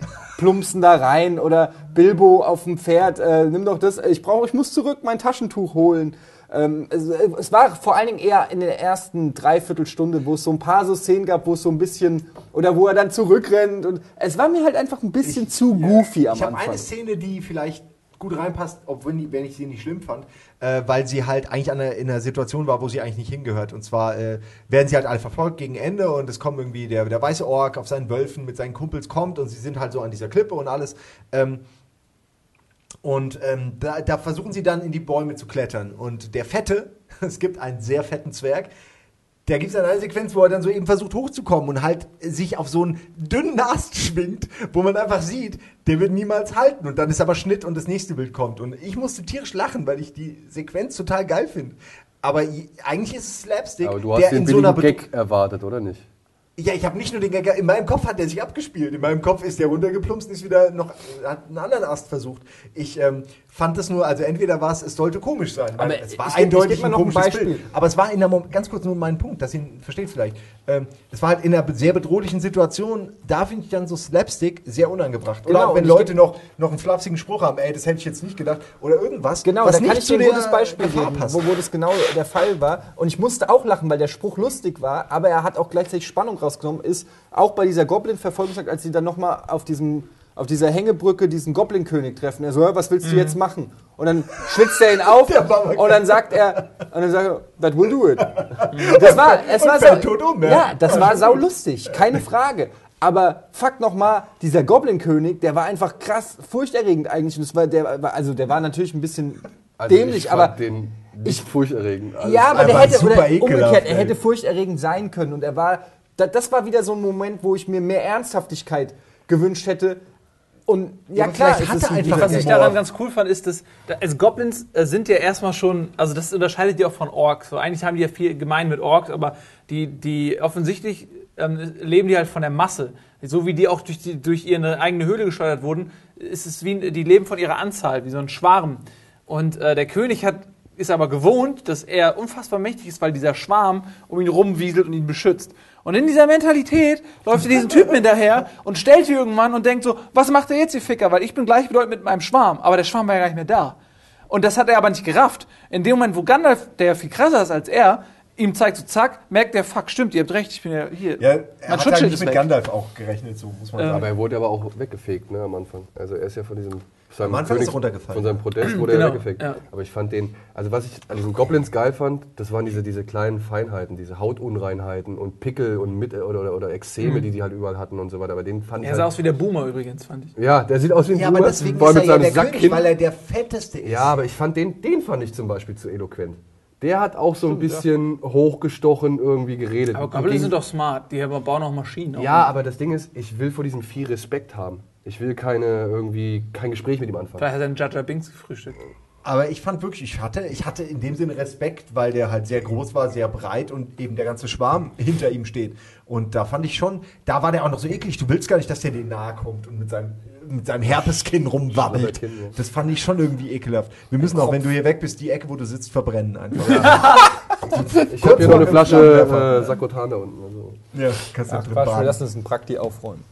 plumpsen da rein. Oder Bilbo auf dem Pferd, äh, nimm doch das, ich brauche, ich muss zurück mein Taschentuch holen. Ähm, es, es war vor allen Dingen eher in der ersten Dreiviertelstunde, wo es so ein paar so Szenen gab, wo es so ein bisschen, oder wo er dann zurückrennt. Und es war mir halt einfach ein bisschen zu goofy am Ich habe Anfang. eine Szene, die vielleicht gut reinpasst, obwohl wenn ich sie nicht schlimm fand, äh, weil sie halt eigentlich an einer, in einer Situation war, wo sie eigentlich nicht hingehört. Und zwar äh, werden sie halt alle verfolgt gegen Ende und es kommt irgendwie der, der weiße Ork auf seinen Wölfen mit seinen Kumpels kommt und sie sind halt so an dieser Klippe und alles. Ähm, und ähm, da, da versuchen sie dann in die Bäume zu klettern. Und der Fette, (laughs) es gibt einen sehr fetten Zwerg, da gibt es dann eine Sequenz, wo er dann so eben versucht hochzukommen und halt sich auf so einen dünnen Ast schwingt, wo man einfach sieht, der wird niemals halten. Und dann ist aber Schnitt und das nächste Bild kommt. Und ich musste tierisch lachen, weil ich die Sequenz total geil finde. Aber eigentlich ist es Slapstick, Aber du hast der den in so einer Gag erwartet, oder nicht? ja, ich habe nicht nur den Gag, in meinem Kopf hat der sich abgespielt. In meinem Kopf ist der runtergeplumpst und ist wieder noch, hat einen anderen Ast versucht. Ich ähm, fand das nur, also entweder war es, es sollte komisch sein. weil Aber es war ich eindeutig ich ein noch ein komisches Beispiel. Bild. Aber es war in einer, Mom- ganz kurz nur mein Punkt, dass ihr ihn versteht vielleicht. Ähm, es war halt in einer sehr bedrohlichen Situation, da finde ich dann so Slapstick sehr unangebracht. Oder Genau, auch wenn Leute noch, noch einen flapsigen Spruch haben, ey, das hätte ich jetzt nicht gedacht. Oder irgendwas. Genau, was da kann ich dir ein der gutes Beispiel geben, wo, wo das genau der Fall war. Und ich musste auch lachen, weil der Spruch lustig war, aber er hat auch gleichzeitig Spannung rausgenommen. Ist auch bei dieser Goblin-Verfolgungsjagd, als sie dann nochmal auf diesem auf dieser Hängebrücke diesen Goblin-König treffen. Er so, "Hör, was willst du jetzt machen? Und dann schlitzt er ihn auf (laughs) und dann sagt er, und dann sagt er, that will do it. (laughs) Das war, es war sau, um, ja. ja, das War (laughs) war schon sau gut. lustig, keine Frage. Aber fuck nochmal, dieser Goblin-König, der war einfach krass furchterregend eigentlich. Und das war, der, also der war natürlich ein bisschen Also dämlich, ich aber nicht furchterregend. Also ja, aber der hätte oder umgekehrt, er hätte furchterregend sein können und er war da, das war wieder so ein Moment, wo ich mir mehr Ernsthaftigkeit gewünscht hätte. Und ja, aber klar, vielleicht es hat ist ein einfach Was ich daran ganz cool fand, ist, dass da- also Goblins äh, sind ja erstmal schon, also das unterscheidet die auch von Orks. So, eigentlich haben die ja viel gemein mit Orks, aber die, die offensichtlich ähm, leben die halt von der Masse. So wie die auch durch, die, durch ihre eigene Höhle gesteuert wurden, ist es wie, die leben von ihrer Anzahl, wie so ein Schwarm. Und äh, der König hat, ist aber gewohnt, dass er unfassbar mächtig ist, weil dieser Schwarm um ihn rumwieselt und ihn beschützt. Und in dieser Mentalität läuft er diesen Typen hinterher und stellt ihn irgendwann und denkt so, was macht er jetzt, ihr Ficker? Weil ich bin gleichbedeutend mit meinem Schwarm. Aber der Schwarm war ja gar nicht mehr da. Und das hat er aber nicht gerafft. In dem Moment, wo Gandalf, der viel krasser ist als er, ihm zeigt so, zack, merkt der, fuck, stimmt, ihr habt recht, ich bin ja hier. Ja, er mein hat halt Schutzschild nicht mit weg. Gandalf auch gerechnet, so muss man sagen. Aber er wurde aber auch weggefegt, ne, am Anfang. Also er ist ja von diesem Am Anfang ist er runtergefallen. Von seinem Protest wurde Genau, er weggefegt. ja. Aber ich fand den, also was ich an diesen Goblins geil fand, das waren diese, diese kleinen Feinheiten, diese Hautunreinheiten und Pickel und mit oder, oder, oder Extreme, die die halt überall hatten und so weiter. Aber den fand Er ich sah halt, aus wie der Boomer übrigens, fand ich. Ja, der sieht aus wie ein ja, aber Boomer, deswegen vor allem ist er ja der Sack König, hin. weil er der fetteste ist. Ja, aber ich fand den, den fand ich zum Beispiel zu eloquent. Der hat auch so ein bisschen hochgestochen irgendwie geredet. Aber Goblins sind doch smart. Die bauen auch Maschinen. Ja, aber das Ding ist, ich will vor diesem Vieh Respekt haben. Ich will keine irgendwie kein Gespräch mit ihm anfangen. Vielleicht hat er einen Jaja Binks gefrühstückt. Aber ich fand wirklich, ich hatte, ich hatte in dem Sinne Respekt, weil der halt sehr groß war, sehr breit und eben der ganze Schwarm (laughs) hinter ihm steht. Und da fand ich schon, da war der auch noch so eklig. Du willst gar nicht, dass der dir nahe kommt und mit seinem, mit seinem Herpeskinn rumwabbelt. Das fand ich schon irgendwie ekelhaft. Wir müssen auch, wenn du hier weg bist, die Ecke, wo du sitzt, verbrennen einfach. (laughs) Ich habe hier noch eine Flasche äh, Sakrotan da unten. Also. ja, kannst du Ach drin Quatsch, wir lassen uns ein Prakti aufräumen.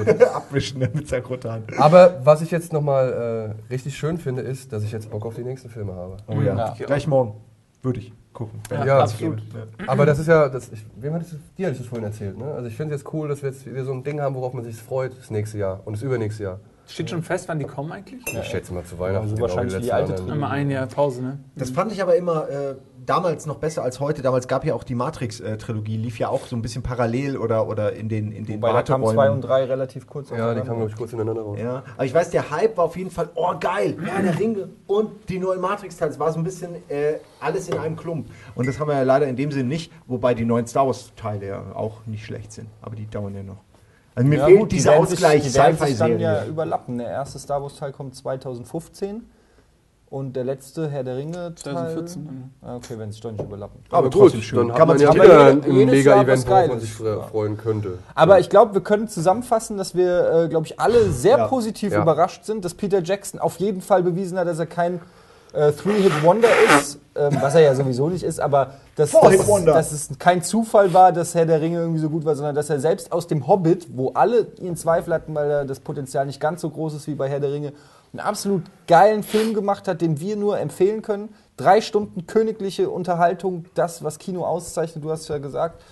(laughs) abwischen ne, mit Sakrotan. Aber was ich jetzt nochmal äh, richtig schön finde, ist, dass ich jetzt Bock auf die nächsten Filme habe. Oh ja. Ja. Gleich morgen. Würde ich gucken. Ja, es absolut. Ja. Aber das ist ja, das, ich, wem hat das, dir hatte ich das vorhin erzählt, ne? Also ich finde es jetzt cool, dass wir jetzt wieder so ein Ding haben, worauf man sich freut, das nächste Jahr und das übernächste Jahr. Steht schon fest, wann die kommen eigentlich? Ich schätze mal zu Weihnachten. Also genau wahrscheinlich wie die alte letzten Immer ein Jahr Pause, ne? Das fand ich aber immer äh, damals noch besser als heute. Damals gab ja auch die Matrix-Trilogie, lief ja auch so ein bisschen parallel oder, oder in den, in den Wobei da kamen zwei und drei relativ kurz Ja, die kamen, glaube ich, kurz hintereinander raus. Ja, aber ich weiß, der Hype war auf jeden Fall, oh geil, ja, der Ringe und die neuen Matrix-Teile. Es war so ein bisschen äh, alles in einem Klump. Und das haben wir ja leider in dem Sinn nicht, wobei die neuen Star Wars-Teile ja auch nicht schlecht sind. Aber die dauern ja noch. Also mir Ja, fehlt gut, die dieser werden sich- Ausgleich die werden sich dann ja überlappen. Der erste Star Wars Teil kommt 2015 und der letzte Herr der Ringe Teil 2014 dann. Ah, Okay, wenn es doch nicht überlappen. Aber gut, trotzdem schön. dann Kann man ja wieder aber ein Mega-Event, was worauf man sich fre- Ja. freuen könnte. Aber ich glaube, wir können zusammenfassen, dass wir, äh, glaube ich, alle sehr Ja. positiv Ja. überrascht sind, dass Peter Jackson auf jeden Fall bewiesen hat, dass er kein äh, Three-Hit-Wonder ist, ähm, was er ja sowieso nicht ist, aber dass, dass, dass es kein Zufall war, dass Herr der Ringe irgendwie so gut war, sondern dass er selbst aus dem Hobbit, wo alle ihn Zweifel hatten, weil er das Potenzial nicht ganz so groß ist wie bei Herr der Ringe, einen absolut geilen Film gemacht hat, den wir nur empfehlen können. Drei Stunden königliche Unterhaltung, das, was Kino auszeichnet, du hast ja gesagt.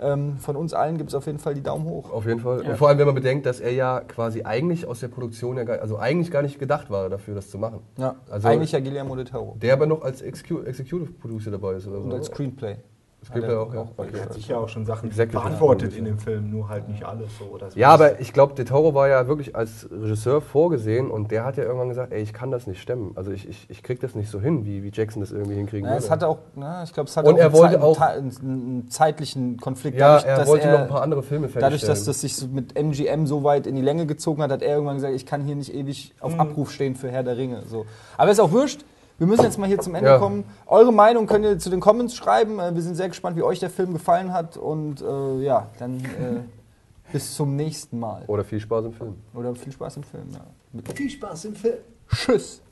Ähm, von uns allen gibt es auf jeden Fall die Daumen hoch. Auf jeden Fall. Und vor allem, wenn man bedenkt, dass er ja quasi eigentlich aus der Produktion, ja gar, also eigentlich gar nicht gedacht war dafür, das zu machen. Ja, Also- eigentlich ja Guillermo del Toro. Der aber noch als Execu Executive Producer dabei ist oder so. Und als Screenplay. Das gibt ja er auch, ja. auch. Er hat sicher auch schon Sachen beantwortet in dem Film, nur halt nicht alles so. Oder so. Ja, aber ich glaube, De Toro war ja wirklich als Regisseur vorgesehen und der hat ja irgendwann gesagt, ey, ich kann das nicht stemmen. Also ich, ich, ich krieg das nicht so hin, wie, wie Jackson das irgendwie hinkriegen Ja, es hatte auch, na, ich glaube, es hat Und auch er einen, wollte Zeit- auch- einen, einen zeitlichen Konflikt. ja, dadurch, er dass wollte er, noch ein paar andere Filme Dadurch, fertigstellen. dass das sich so mit MGM so weit in die Länge gezogen hat, hat er irgendwann gesagt, ich kann hier nicht ewig auf Mhm. Abruf stehen für Herr der Ringe. So. Aber ist auch wurscht. Wir müssen jetzt mal hier zum Ende ja. kommen. Eure Meinung könnt ihr zu den Comments schreiben. Äh, wir sind sehr gespannt, wie euch der Film gefallen hat. Und äh, ja, dann äh, bis zum nächsten Mal. Oder viel Spaß im Film. Oder viel Spaß im Film, ja. Mit viel Spaß im Film. Tschüss.